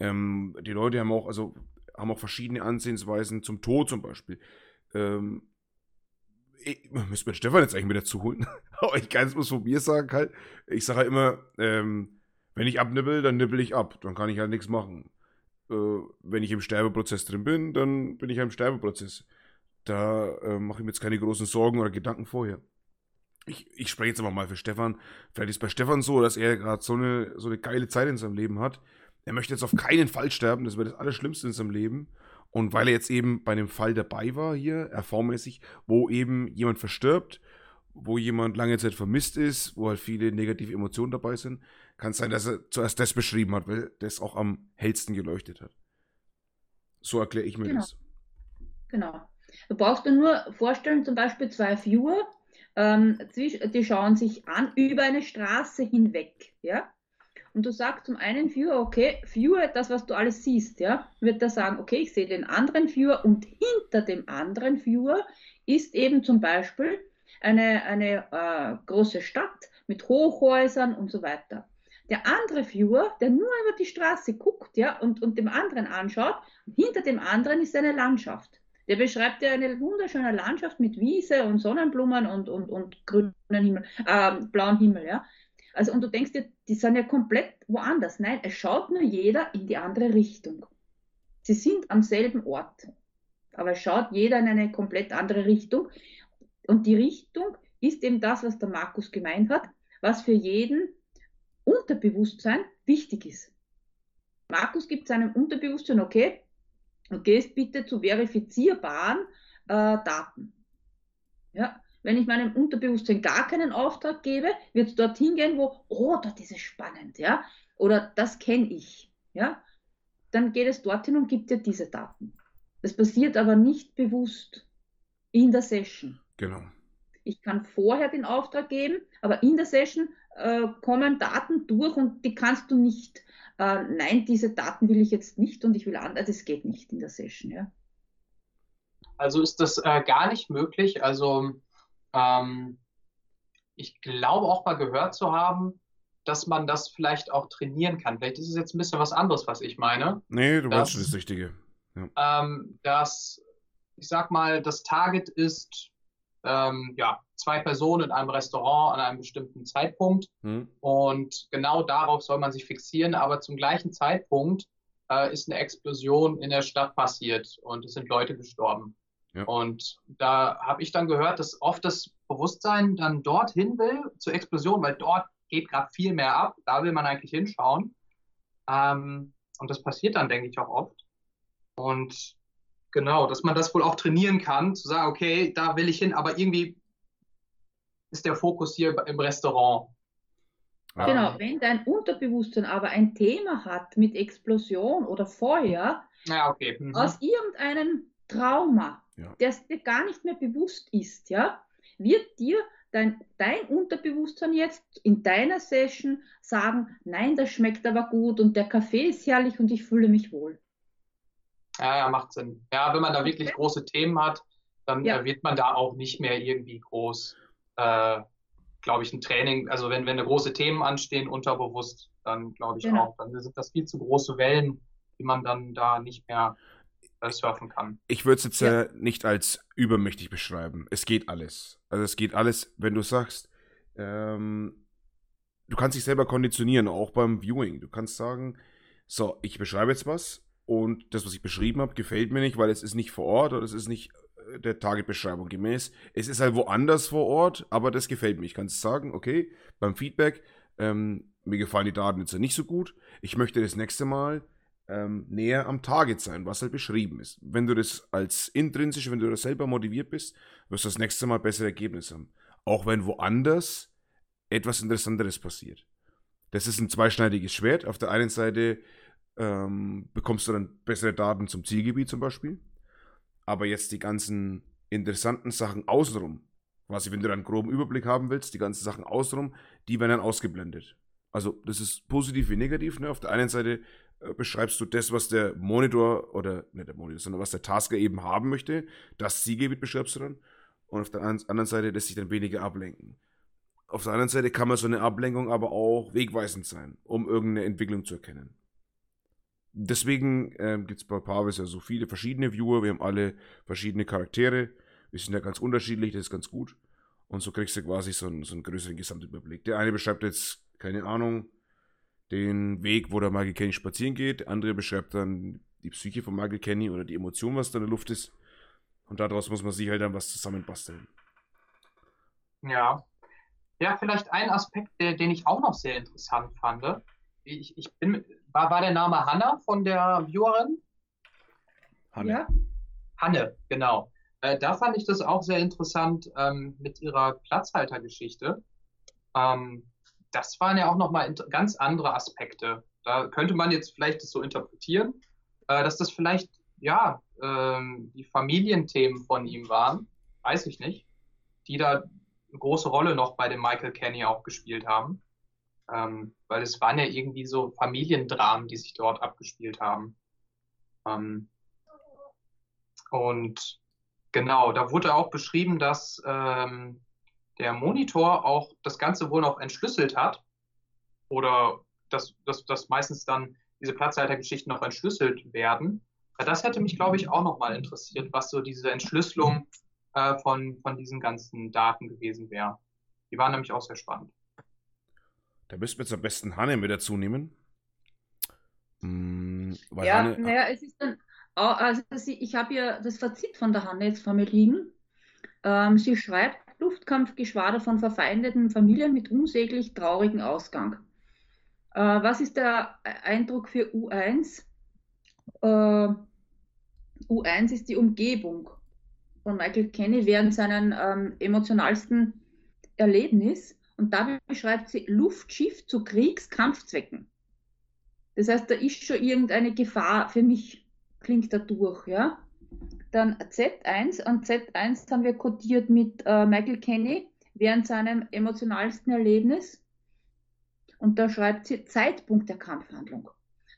ähm, die Leute haben auch, also haben auch verschiedene Ansehensweisen zum Tod zum Beispiel. Ähm, ich, müssen wir Stefan jetzt eigentlich mit dazu holen. *laughs* Aber ich kann es bloß von mir sagen halt. Ich sage halt immer, ähm, wenn ich abnibbel, dann nibbel ich ab. Dann kann ich halt nichts machen. Äh, wenn ich im Sterbeprozess drin bin, dann bin ich halt im Sterbeprozess. Da äh, mache ich mir jetzt keine großen Sorgen oder Gedanken vorher. Ich, ich spreche jetzt aber mal für Stefan. Vielleicht ist bei Stefan so, dass er gerade so eine, so eine geile Zeit in seinem Leben hat. Er möchte jetzt auf keinen Fall sterben. Das wäre das Allerschlimmste in seinem Leben. Und weil er jetzt eben bei einem Fall dabei war hier, erfahrungsmäßig, wo eben jemand verstirbt, wo jemand lange Zeit vermisst ist, wo halt viele negative Emotionen dabei sind, kann es sein, dass er zuerst das beschrieben hat, weil das auch am hellsten geleuchtet hat. So erkläre ich mir genau. das. Genau. Du brauchst dir nur vorstellen, zum Beispiel zwei Viewer, ähm, die schauen sich an über eine Straße hinweg, ja. Und du sagst zum einen Viewer, okay, Viewer, das, was du alles siehst, ja, wird er sagen, okay, ich sehe den anderen Viewer und hinter dem anderen Viewer ist eben zum Beispiel eine, eine äh, große Stadt mit Hochhäusern und so weiter. Der andere Viewer, der nur über die Straße guckt, ja, und, und dem anderen anschaut, hinter dem anderen ist eine Landschaft. Der beschreibt ja eine wunderschöne Landschaft mit Wiese und Sonnenblumen und, und, und grünen Himmel, äh, blauen Himmel, ja. Also, und du denkst dir, die sind ja komplett woanders. Nein, es schaut nur jeder in die andere Richtung. Sie sind am selben Ort. Aber es schaut jeder in eine komplett andere Richtung. Und die Richtung ist eben das, was der Markus gemeint hat, was für jeden Unterbewusstsein wichtig ist. Markus gibt seinem Unterbewusstsein, okay, gehst bitte zu verifizierbaren äh, Daten. Ja, wenn ich meinem Unterbewusstsein gar keinen Auftrag gebe, wird es dorthin gehen, wo, oh, dort ist es spannend, ja, oder das kenne ich, ja, dann geht es dorthin und gibt dir diese Daten. Das passiert aber nicht bewusst in der Session. Genau. Ich kann vorher den Auftrag geben, aber in der Session äh, kommen Daten durch und die kannst du nicht, äh, nein, diese Daten will ich jetzt nicht und ich will anders, das geht nicht in der Session, ja. Also ist das äh, gar nicht möglich. Also ähm, ich glaube auch mal gehört zu haben, dass man das vielleicht auch trainieren kann. Vielleicht ist es jetzt ein bisschen was anderes, was ich meine. Nee, du schon das Richtige. Ja. Ähm, dass, ich sag mal, das Target ist ähm, ja, zwei Personen in einem Restaurant an einem bestimmten Zeitpunkt. Hm. Und genau darauf soll man sich fixieren. Aber zum gleichen Zeitpunkt äh, ist eine Explosion in der Stadt passiert und es sind Leute gestorben. Ja. Und da habe ich dann gehört, dass oft das Bewusstsein dann dorthin will zur Explosion, weil dort geht gerade viel mehr ab. Da will man eigentlich hinschauen. Ähm, und das passiert dann, denke ich, auch oft. Und Genau, dass man das wohl auch trainieren kann, zu sagen, okay, da will ich hin, aber irgendwie ist der Fokus hier im Restaurant. Genau, wenn dein Unterbewusstsein aber ein Thema hat mit Explosion oder Feuer, ja, okay. mhm. aus irgendeinem Trauma, ja. das dir gar nicht mehr bewusst ist, ja, wird dir dein, dein Unterbewusstsein jetzt in deiner Session sagen, nein, das schmeckt aber gut und der Kaffee ist herrlich und ich fühle mich wohl. Ja, ja, macht Sinn. Ja, wenn man da wirklich große Themen hat, dann ja. äh, wird man da auch nicht mehr irgendwie groß, äh, glaube ich, ein Training. Also wenn, wenn da große Themen anstehen, unterbewusst, dann glaube ich genau. auch, dann sind das viel zu große Wellen, die man dann da nicht mehr äh, surfen kann. Ich würde es jetzt ja. äh, nicht als übermächtig beschreiben. Es geht alles. Also es geht alles, wenn du sagst, ähm, du kannst dich selber konditionieren, auch beim Viewing. Du kannst sagen, so, ich beschreibe jetzt was und das, was ich beschrieben habe, gefällt mir nicht, weil es ist nicht vor Ort oder es ist nicht der Targetbeschreibung gemäß. Es ist halt woanders vor Ort, aber das gefällt mir. Ich kann sagen, okay, beim Feedback, ähm, mir gefallen die Daten jetzt nicht so gut. Ich möchte das nächste Mal ähm, näher am Target sein, was halt beschrieben ist. Wenn du das als intrinsisch, wenn du das selber motiviert bist, wirst du das nächste Mal bessere Ergebnisse haben. Auch wenn woanders etwas Interessanteres passiert. Das ist ein zweischneidiges Schwert. Auf der einen Seite ähm, bekommst du dann bessere Daten zum Zielgebiet zum Beispiel. Aber jetzt die ganzen interessanten Sachen außenrum, quasi wenn du einen groben Überblick haben willst, die ganzen Sachen außenrum, die werden dann ausgeblendet. Also das ist positiv wie negativ. Ne? Auf der einen Seite äh, beschreibst du das, was der Monitor oder nicht der Monitor, sondern was der Tasker eben haben möchte. Das Zielgebiet beschreibst du dann. Und auf der anderen Seite lässt sich dann weniger ablenken. Auf der anderen Seite kann man so eine Ablenkung aber auch wegweisend sein, um irgendeine Entwicklung zu erkennen. Deswegen ähm, gibt es bei Parvis ja so viele verschiedene Viewer. Wir haben alle verschiedene Charaktere. Wir sind ja ganz unterschiedlich, das ist ganz gut. Und so kriegst du quasi so einen, so einen größeren Gesamtüberblick. Der eine beschreibt jetzt, keine Ahnung, den Weg, wo der Michael Kenny spazieren geht. Der andere beschreibt dann die Psyche von Michael Kenny oder die Emotion, was da in der Luft ist. Und daraus muss man sich halt dann was zusammenbasteln. Ja. Ja, vielleicht ein Aspekt, der, den ich auch noch sehr interessant fand. Ich, ich bin, war, war der Name Hanna von der Viewerin? Hanne. Ja. Hanne, genau. Äh, da fand ich das auch sehr interessant ähm, mit ihrer Platzhaltergeschichte. Ähm, das waren ja auch nochmal ganz andere Aspekte. Da könnte man jetzt vielleicht das so interpretieren, äh, dass das vielleicht, ja, ähm, die Familienthemen von ihm waren, weiß ich nicht, die da eine große Rolle noch bei dem Michael Kenny auch gespielt haben. Ähm, weil es waren ja irgendwie so Familiendramen, die sich dort abgespielt haben. Ähm, und genau, da wurde auch beschrieben, dass ähm, der Monitor auch das Ganze wohl noch entschlüsselt hat. Oder dass, dass, dass meistens dann diese Platzhaltergeschichten noch entschlüsselt werden. Das hätte mich, glaube ich, auch nochmal interessiert, was so diese Entschlüsselung äh, von, von diesen ganzen Daten gewesen wäre. Die waren nämlich auch sehr spannend. Da müssten wir jetzt am besten Hanne mit dazu nehmen. Hm, ja, Hanne, naja, es ist dann, also ich habe ja das Fazit von der Hanne jetzt vor mir liegen. Ähm, sie schreibt, Luftkampfgeschwader von verfeindeten Familien mit unsäglich traurigem Ausgang. Äh, was ist der Eindruck für U1? Äh, U1 ist die Umgebung von Michael Kenny während seinem ähm, emotionalsten Erlebnis. Und da beschreibt sie Luftschiff zu Kriegskampfzwecken. Das heißt, da ist schon irgendeine Gefahr für mich, klingt da durch, ja. Dann Z1, an Z1 haben wir kodiert mit äh, Michael Kenny während seinem emotionalsten Erlebnis. Und da schreibt sie Zeitpunkt der Kampfhandlung.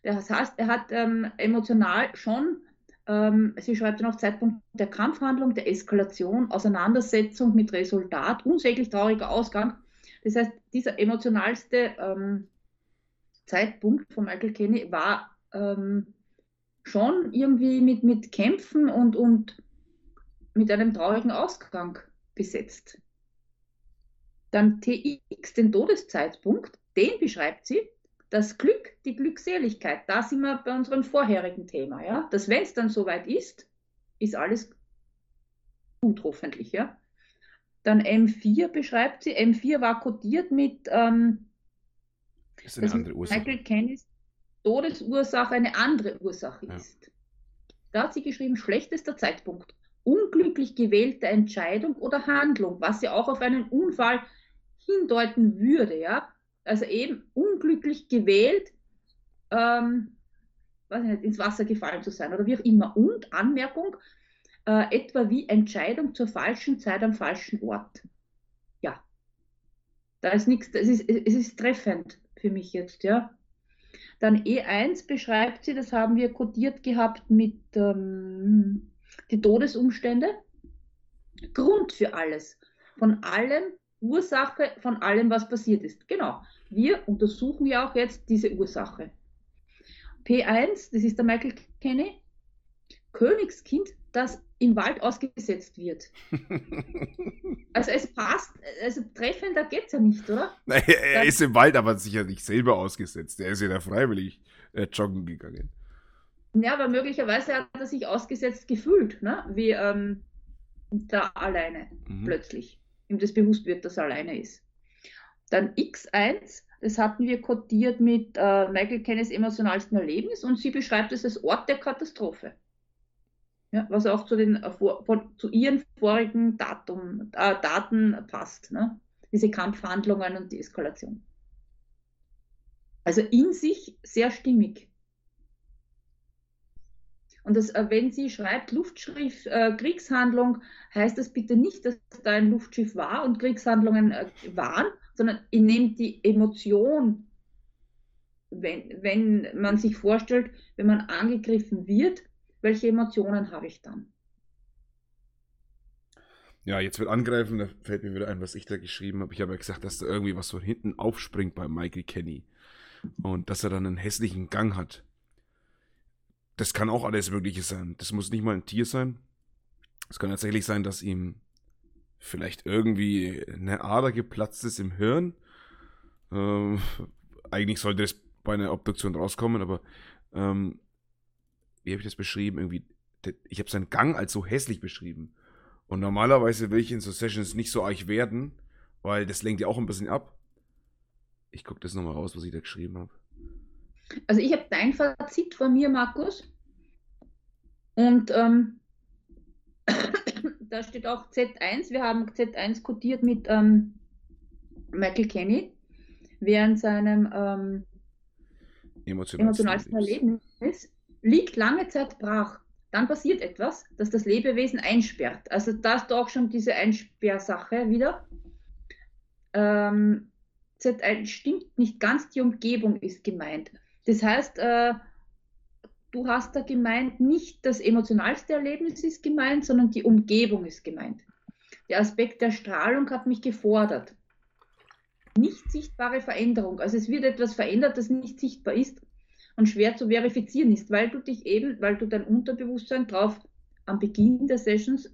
Das heißt, er hat ähm, emotional schon, ähm, sie schreibt dann auf Zeitpunkt der Kampfhandlung, der Eskalation, Auseinandersetzung mit Resultat, unsäglich trauriger Ausgang. Das heißt, dieser emotionalste ähm, Zeitpunkt von Michael Kenny war ähm, schon irgendwie mit, mit Kämpfen und, und mit einem traurigen Ausgang besetzt. Dann TX, den Todeszeitpunkt, den beschreibt sie, das Glück, die Glückseligkeit. Da sind wir bei unserem vorherigen Thema, ja. Dass wenn es dann soweit ist, ist alles gut hoffentlich, ja. Dann M4 beschreibt sie, M4 war kodiert mit ähm, das ist eine andere Ursache. Michael Kennys Todesursache eine andere Ursache ja. ist. Da hat sie geschrieben, schlechtester Zeitpunkt, unglücklich gewählte Entscheidung oder Handlung, was ja auch auf einen Unfall hindeuten würde, ja. Also eben unglücklich gewählt, ähm, weiß ich nicht, ins Wasser gefallen zu sein oder wie auch immer. Und Anmerkung, äh, etwa wie Entscheidung zur falschen Zeit am falschen Ort. Ja, da ist nichts, es ist, es ist treffend für mich jetzt, ja. Dann E1 beschreibt sie, das haben wir kodiert gehabt mit ähm, die Todesumstände. Grund für alles. Von allem, Ursache von allem, was passiert ist. Genau. Wir untersuchen ja auch jetzt diese Ursache. P1, das ist der Michael Kenny, Königskind, das im Wald ausgesetzt wird. *laughs* also es passt, also treffender geht es ja nicht, oder? Nein, er ist im Wald aber sicher nicht selber ausgesetzt. Er ist ja da freiwillig äh, joggen gegangen. Ja, aber möglicherweise hat er sich ausgesetzt gefühlt, ne? wie ähm, da alleine mhm. plötzlich. Ihm das bewusst wird, dass er alleine ist. Dann X1, das hatten wir kodiert mit äh, Michael Kennys emotionalsten Erlebnis und sie beschreibt es als Ort der Katastrophe. Ja, was auch zu, den, von, zu ihren vorigen Datum, äh, Daten passt. Ne? Diese Kampfhandlungen und die Eskalation. Also in sich sehr stimmig. Und das, äh, wenn sie schreibt Luftschiff, äh, Kriegshandlung, heißt das bitte nicht, dass da ein Luftschiff war und Kriegshandlungen äh, waren, sondern ihr nehmt die Emotion, wenn, wenn man sich vorstellt, wenn man angegriffen wird, welche Emotionen habe ich dann? Ja, jetzt wird angreifen, da fällt mir wieder ein, was ich da geschrieben habe. Ich habe ja gesagt, dass da irgendwie was von hinten aufspringt bei Michael Kenny. Und dass er dann einen hässlichen Gang hat. Das kann auch alles Mögliche sein. Das muss nicht mal ein Tier sein. Es kann tatsächlich sein, dass ihm vielleicht irgendwie eine Ader geplatzt ist im Hirn. Ähm, eigentlich sollte das bei einer Obduktion rauskommen, aber ähm, wie habe ich das beschrieben? Irgendwie, ich habe seinen Gang als so hässlich beschrieben. Und normalerweise will ich in so Sessions nicht so arg werden, weil das lenkt ja auch ein bisschen ab. Ich gucke das nochmal raus, was ich da geschrieben habe. Also ich habe dein Fazit von mir, Markus. Und ähm, *coughs* da steht auch Z1. Wir haben Z1 kodiert mit ähm, Michael Kenny während seinem ähm, emotionalsten Erlebnis liegt lange Zeit brach. Dann passiert etwas, das das Lebewesen einsperrt. Also da ist doch schon diese Einsperrsache wieder. Ähm, Z1 stimmt nicht ganz, die Umgebung ist gemeint. Das heißt, äh, du hast da gemeint, nicht das emotionalste Erlebnis ist gemeint, sondern die Umgebung ist gemeint. Der Aspekt der Strahlung hat mich gefordert. Nicht sichtbare Veränderung. Also es wird etwas verändert, das nicht sichtbar ist und schwer zu verifizieren ist, weil du dich eben, weil du dein Unterbewusstsein drauf am Beginn der Sessions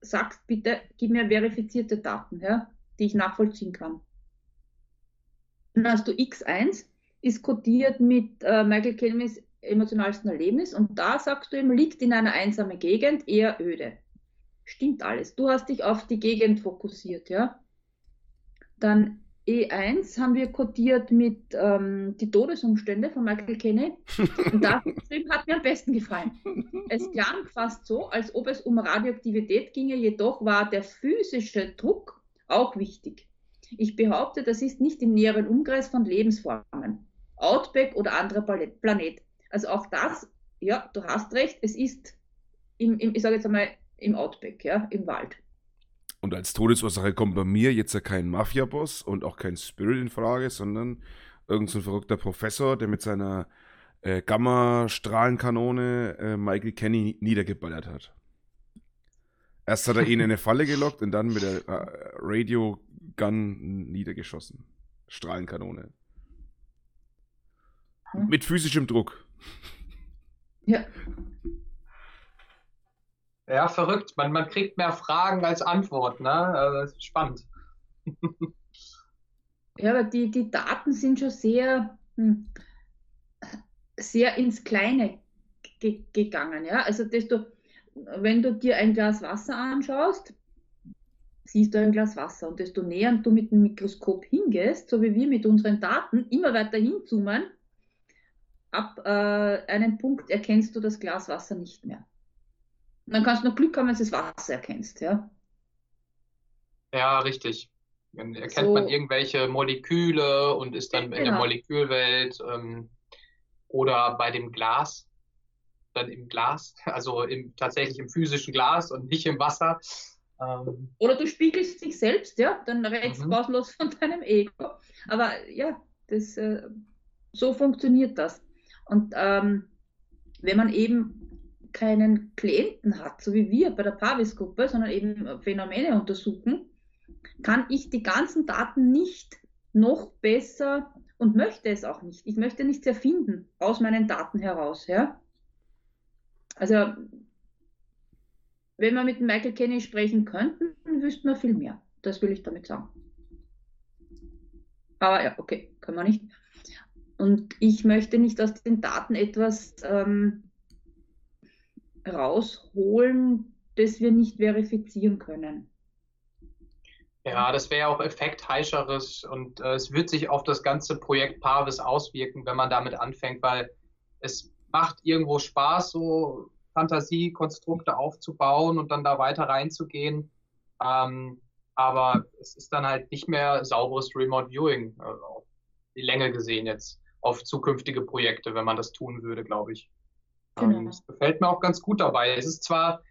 sagst, bitte gib mir verifizierte Daten, ja, die ich nachvollziehen kann. Dann hast du X1, ist kodiert mit äh, Michael Kelmys emotionalsten Erlebnis und da sagst du ihm, liegt in einer einsamen Gegend, eher öde. Stimmt alles. Du hast dich auf die Gegend fokussiert, ja. Dann E1 haben wir kodiert mit ähm, die Todesumstände von Michael Kenney. Und da *laughs* hat mir am besten gefallen. Es klang fast so, als ob es um Radioaktivität ginge, jedoch war der physische Druck auch wichtig. Ich behaupte, das ist nicht im näheren Umkreis von Lebensformen. Outback oder anderer Planet. Also auch das, ja, du hast recht, es ist im, im ich sage jetzt einmal, im Outback, ja, im Wald. Und als Todesursache kommt bei mir jetzt ja kein Mafia-Boss und auch kein Spirit in Frage, sondern irgendein so verrückter Professor, der mit seiner äh, Gamma-Strahlenkanone äh, Michael Kenny niedergeballert hat. Erst hat er ihn in eine Falle gelockt und dann mit der äh, Radio Gun niedergeschossen. Strahlenkanone. Hm? Mit physischem Druck. Ja. Ja, verrückt. Man, man kriegt mehr Fragen als Antworten. Ne? Also spannend. *laughs* ja, aber die, die Daten sind schon sehr, hm, sehr ins Kleine ge gegangen. Ja? Also, desto, wenn du dir ein Glas Wasser anschaust, siehst du ein Glas Wasser. Und desto näher du mit dem Mikroskop hingehst, so wie wir mit unseren Daten, immer weiter hinzoomen, ab äh, einem Punkt erkennst du das Glas Wasser nicht mehr. Und dann kannst du noch Glück haben, wenn du das Wasser erkennst, ja. Ja, richtig. Dann erkennt so. man irgendwelche Moleküle und ist dann genau. in der genau. Molekülwelt ähm, oder bei dem Glas, dann im Glas, *laughs* also im, tatsächlich im physischen Glas und nicht im Wasser. Ähm, oder du spiegelst dich selbst, ja, dann redest du mhm. los von deinem Ego. Aber ja, das, äh, so funktioniert das. Und ähm, wenn man eben keinen Klienten hat, so wie wir bei der Pavis-Gruppe, sondern eben Phänomene untersuchen, kann ich die ganzen Daten nicht noch besser und möchte es auch nicht. Ich möchte nichts erfinden aus meinen Daten heraus. Ja? Also, wenn wir mit Michael Kenny sprechen könnten, wüssten wir viel mehr. Das will ich damit sagen. Aber ja, okay, können wir nicht. Und ich möchte nicht aus den Daten etwas ähm, rausholen, das wir nicht verifizieren können. Ja, das wäre ja auch effektheischerisch und äh, es wird sich auf das ganze Projekt Parvis auswirken, wenn man damit anfängt, weil es macht irgendwo Spaß, so Fantasiekonstrukte aufzubauen und dann da weiter reinzugehen. Ähm, aber es ist dann halt nicht mehr sauberes Remote Viewing, äh, auf die Länge gesehen jetzt, auf zukünftige Projekte, wenn man das tun würde, glaube ich. Genau. Ähm, das gefällt mir auch ganz gut dabei. Es ist zwar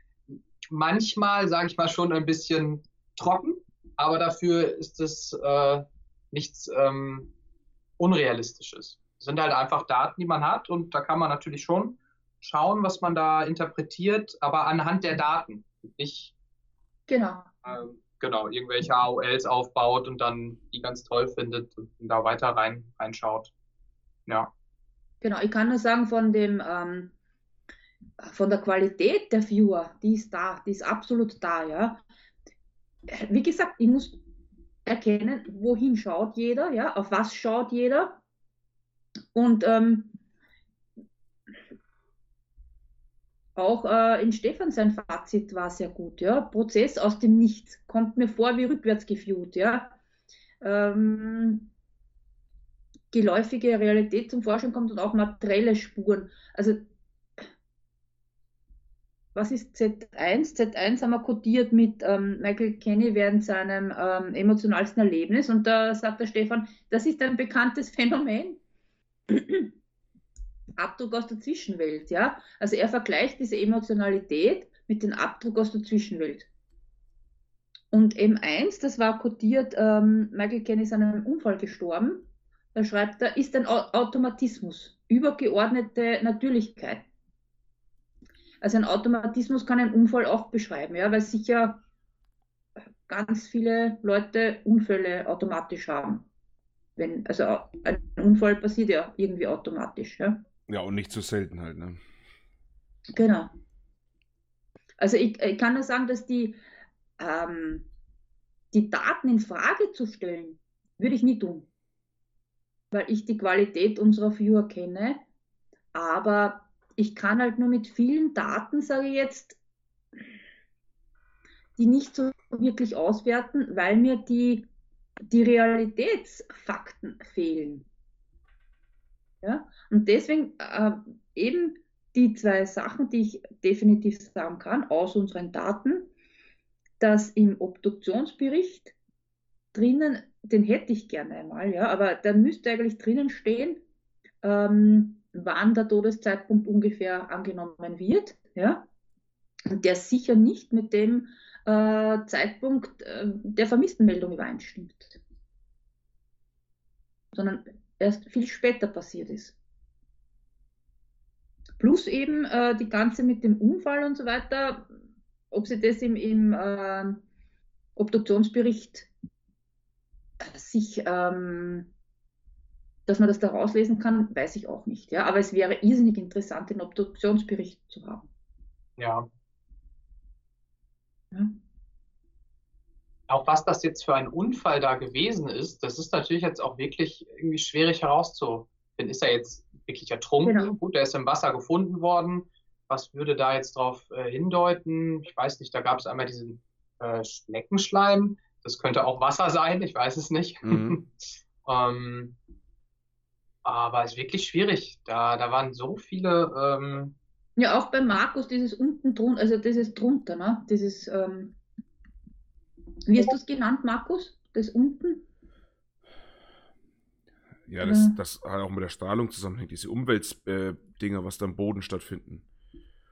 manchmal, sage ich mal, schon ein bisschen trocken, aber dafür ist es äh, nichts ähm, Unrealistisches. Es sind halt einfach Daten, die man hat und da kann man natürlich schon schauen, was man da interpretiert, aber anhand der Daten, nicht genau. Ähm, genau, irgendwelche AOLs aufbaut und dann die ganz toll findet und da weiter rein, reinschaut. Ja. Genau, ich kann nur sagen, von dem ähm, von der Qualität der Viewer, die ist da, die ist absolut da, ja. Wie gesagt, ich muss erkennen, wohin schaut jeder, ja, auf was schaut jeder. Und ähm, auch äh, in Stefan sein Fazit war sehr gut, ja. Prozess aus dem Nichts kommt mir vor wie rückwärts geführt, ja. Ähm, geläufige Realität zum Vorschein kommt und auch materielle Spuren. Also was ist Z1? Z1 haben wir kodiert mit ähm, Michael Kenny während seinem ähm, emotionalsten Erlebnis und da sagt der Stefan, das ist ein bekanntes Phänomen. *clears throat* Abdruck aus der Zwischenwelt, ja. Also er vergleicht diese Emotionalität mit dem Abdruck aus der Zwischenwelt. Und M1, das war kodiert, ähm, Michael Kenny ist an einem Unfall gestorben. Da schreibt er, ist ein Automatismus, übergeordnete Natürlichkeit. Also ein Automatismus kann einen Unfall auch beschreiben, ja, weil sicher ganz viele Leute Unfälle automatisch haben. Wenn, also ein Unfall passiert ja irgendwie automatisch, ja. Ja, und nicht so selten halt, ne? Genau. Also ich, ich kann nur sagen, dass die, ähm, die Daten in Frage zu stellen, würde ich nie tun. Weil ich die Qualität unserer Viewer kenne, aber ich kann halt nur mit vielen Daten, sage ich jetzt, die nicht so wirklich auswerten, weil mir die, die Realitätsfakten fehlen. Ja? Und deswegen äh, eben die zwei Sachen, die ich definitiv sagen kann aus unseren Daten, dass im Obduktionsbericht drinnen, den hätte ich gerne einmal, ja, aber da müsste eigentlich drinnen stehen, ähm, wann der Todeszeitpunkt ungefähr angenommen wird, ja, der sicher nicht mit dem äh, Zeitpunkt äh, der Vermisstenmeldung übereinstimmt, sondern erst viel später passiert ist. Plus eben äh, die ganze mit dem Unfall und so weiter, ob sie das im, im äh, Obduktionsbericht sich ähm, dass man das da rauslesen kann, weiß ich auch nicht. Ja? Aber es wäre irrsinnig interessant, den Obduktionsbericht zu haben. Ja. ja. Auch was das jetzt für ein Unfall da gewesen ist, das ist natürlich jetzt auch wirklich irgendwie schwierig herauszufinden. Ist er jetzt wirklich ertrunken? Genau. Gut, er ist im Wasser gefunden worden. Was würde da jetzt darauf äh, hindeuten? Ich weiß nicht, da gab es einmal diesen äh, Schneckenschleim. Das könnte auch Wasser sein, ich weiß es nicht. Mhm. *laughs* ähm, aber es ist wirklich schwierig. Da, da waren so viele. Ähm, ja, auch bei Markus, dieses unten drunter, also dieses drunter, ne? Dieses, ähm, wie hast du es genannt, Markus? Das unten? Ja, das, das hat auch mit der Strahlung zusammenhängt, diese Umweltdinger, äh, was da am Boden stattfinden.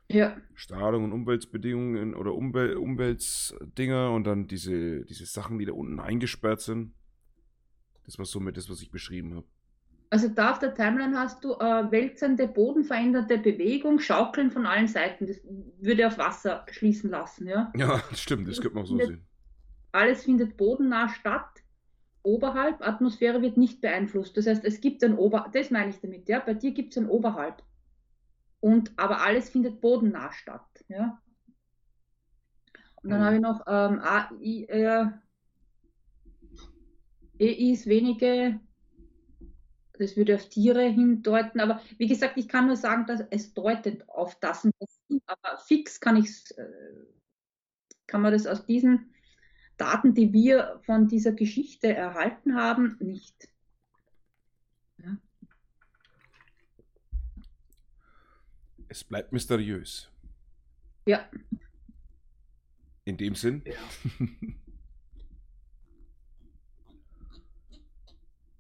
Ja. Strahlung und Umweltbedingungen oder Umwel Umweltdinger und dann diese, diese Sachen, die da unten eingesperrt sind. Das war somit das, was ich beschrieben habe. Also da auf der Timeline hast du äh, wälzende, bodenveränderte Bewegung, Schaukeln von allen Seiten. Das würde auf Wasser schließen lassen, ja? Ja, *laughs* stimmt, das könnte man auch so sehen. Alles findet bodennah statt. Oberhalb, Atmosphäre wird nicht beeinflusst. Das heißt, es gibt ein Ober, das meine ich damit, ja. Bei dir gibt es ein Oberhalb. Und, aber alles findet bodennah statt, ja. Und dann mhm. habe ich noch ähm, AI, äh, EIs wenige das würde auf Tiere hindeuten, aber wie gesagt, ich kann nur sagen, dass es deutet auf das und das hin, aber fix kann ich äh, kann man das aus diesen Daten, die wir von dieser Geschichte erhalten haben, nicht. Ja. Es bleibt mysteriös. Ja. In dem Sinn.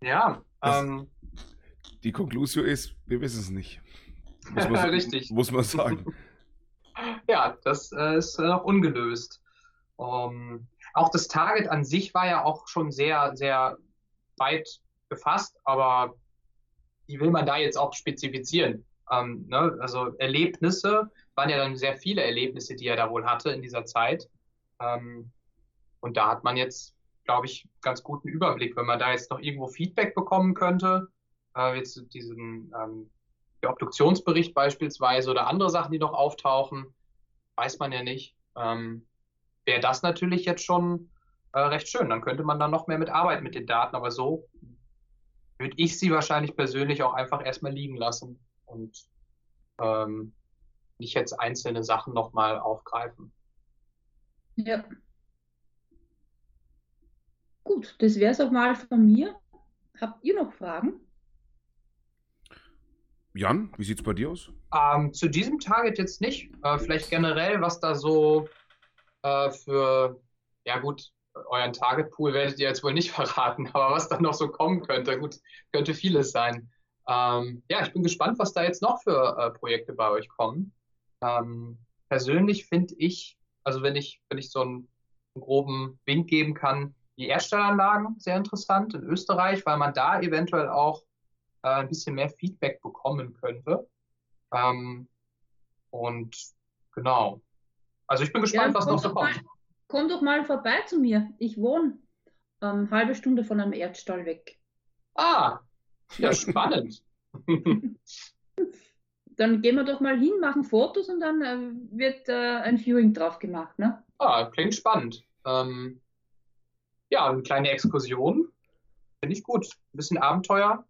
Ja. ja ähm, die Konklusion ist, wir wissen es nicht. Muss man, *laughs* Richtig. Muss man sagen. *laughs* ja, das äh, ist noch ungelöst. Um, ähm, auch das Target an sich war ja auch schon sehr, sehr weit gefasst, aber wie will man da jetzt auch spezifizieren? Ähm, ne? Also Erlebnisse waren ja dann sehr viele Erlebnisse, die er da wohl hatte in dieser Zeit. Ähm, und da hat man jetzt, glaube ich, ganz guten Überblick, wenn man da jetzt noch irgendwo Feedback bekommen könnte. Äh, jetzt diesen ähm, der Obduktionsbericht beispielsweise oder andere Sachen, die noch auftauchen, weiß man ja nicht. Ähm, Wäre das natürlich jetzt schon äh, recht schön. Dann könnte man da noch mehr mit arbeiten mit den Daten, aber so würde ich sie wahrscheinlich persönlich auch einfach erstmal liegen lassen und ähm, nicht jetzt einzelne Sachen nochmal aufgreifen. Ja. Gut, das wäre es auch mal von mir. Habt ihr noch Fragen? Jan, wie sieht es bei dir aus? Ähm, zu diesem Target jetzt nicht. Äh, vielleicht generell, was da so äh, für, ja gut, euren Target-Pool werdet ihr jetzt wohl nicht *laughs* verraten, aber was da noch so kommen könnte, gut, könnte vieles sein. Ähm, ja, ich bin gespannt, was da jetzt noch für äh, Projekte bei euch kommen. Ähm, persönlich finde ich, also wenn ich, wenn ich so einen, einen groben Wink geben kann, die Erdstellanlagen sehr interessant in Österreich, weil man da eventuell auch äh, ein bisschen mehr Feedback bekommen könnte. Ähm, und genau. Also ich bin gespannt, ja, was noch so kommt. Mal, komm doch mal vorbei zu mir. Ich wohne ähm, halbe Stunde von einem Erdstall weg. Ah, ja, spannend. *laughs* dann gehen wir doch mal hin, machen Fotos und dann äh, wird äh, ein Viewing drauf gemacht, ne? Ah, klingt spannend. Ähm, ja, eine kleine Exkursion. Finde ich gut. Ein bisschen Abenteuer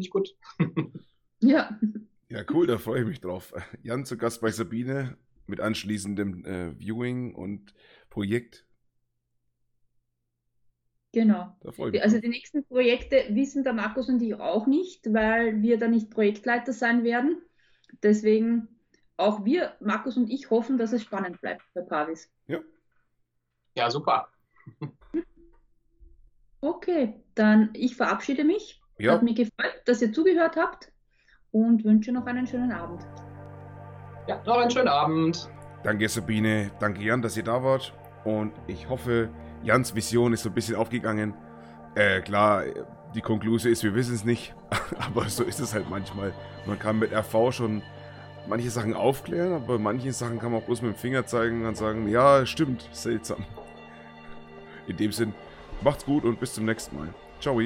nicht gut. *laughs* ja. Ja, cool, da freue ich mich drauf. Jan zu Gast bei Sabine mit anschließendem äh, Viewing und Projekt. Genau. Also die nächsten Projekte wissen der Markus und ich auch nicht, weil wir da nicht Projektleiter sein werden. Deswegen auch wir, Markus und ich, hoffen, dass es spannend bleibt bei Pavis. Ja. Ja, super. *laughs* Okay, dann ich verabschiede mich. Ja. Hat mich gefreut, dass ihr zugehört habt und wünsche noch einen schönen Abend. Ja, noch einen schönen Abend. Danke Sabine, danke Jan, dass ihr da wart und ich hoffe, Jans Vision ist so ein bisschen aufgegangen. Äh, klar, die Konklusion ist, wir wissen es nicht, *laughs* aber so ist es halt manchmal. Man kann mit RV schon manche Sachen aufklären, aber manche Sachen kann man auch bloß mit dem Finger zeigen und sagen, ja, stimmt, seltsam. In dem Sinn, macht's gut und bis zum nächsten Mal. Ciao.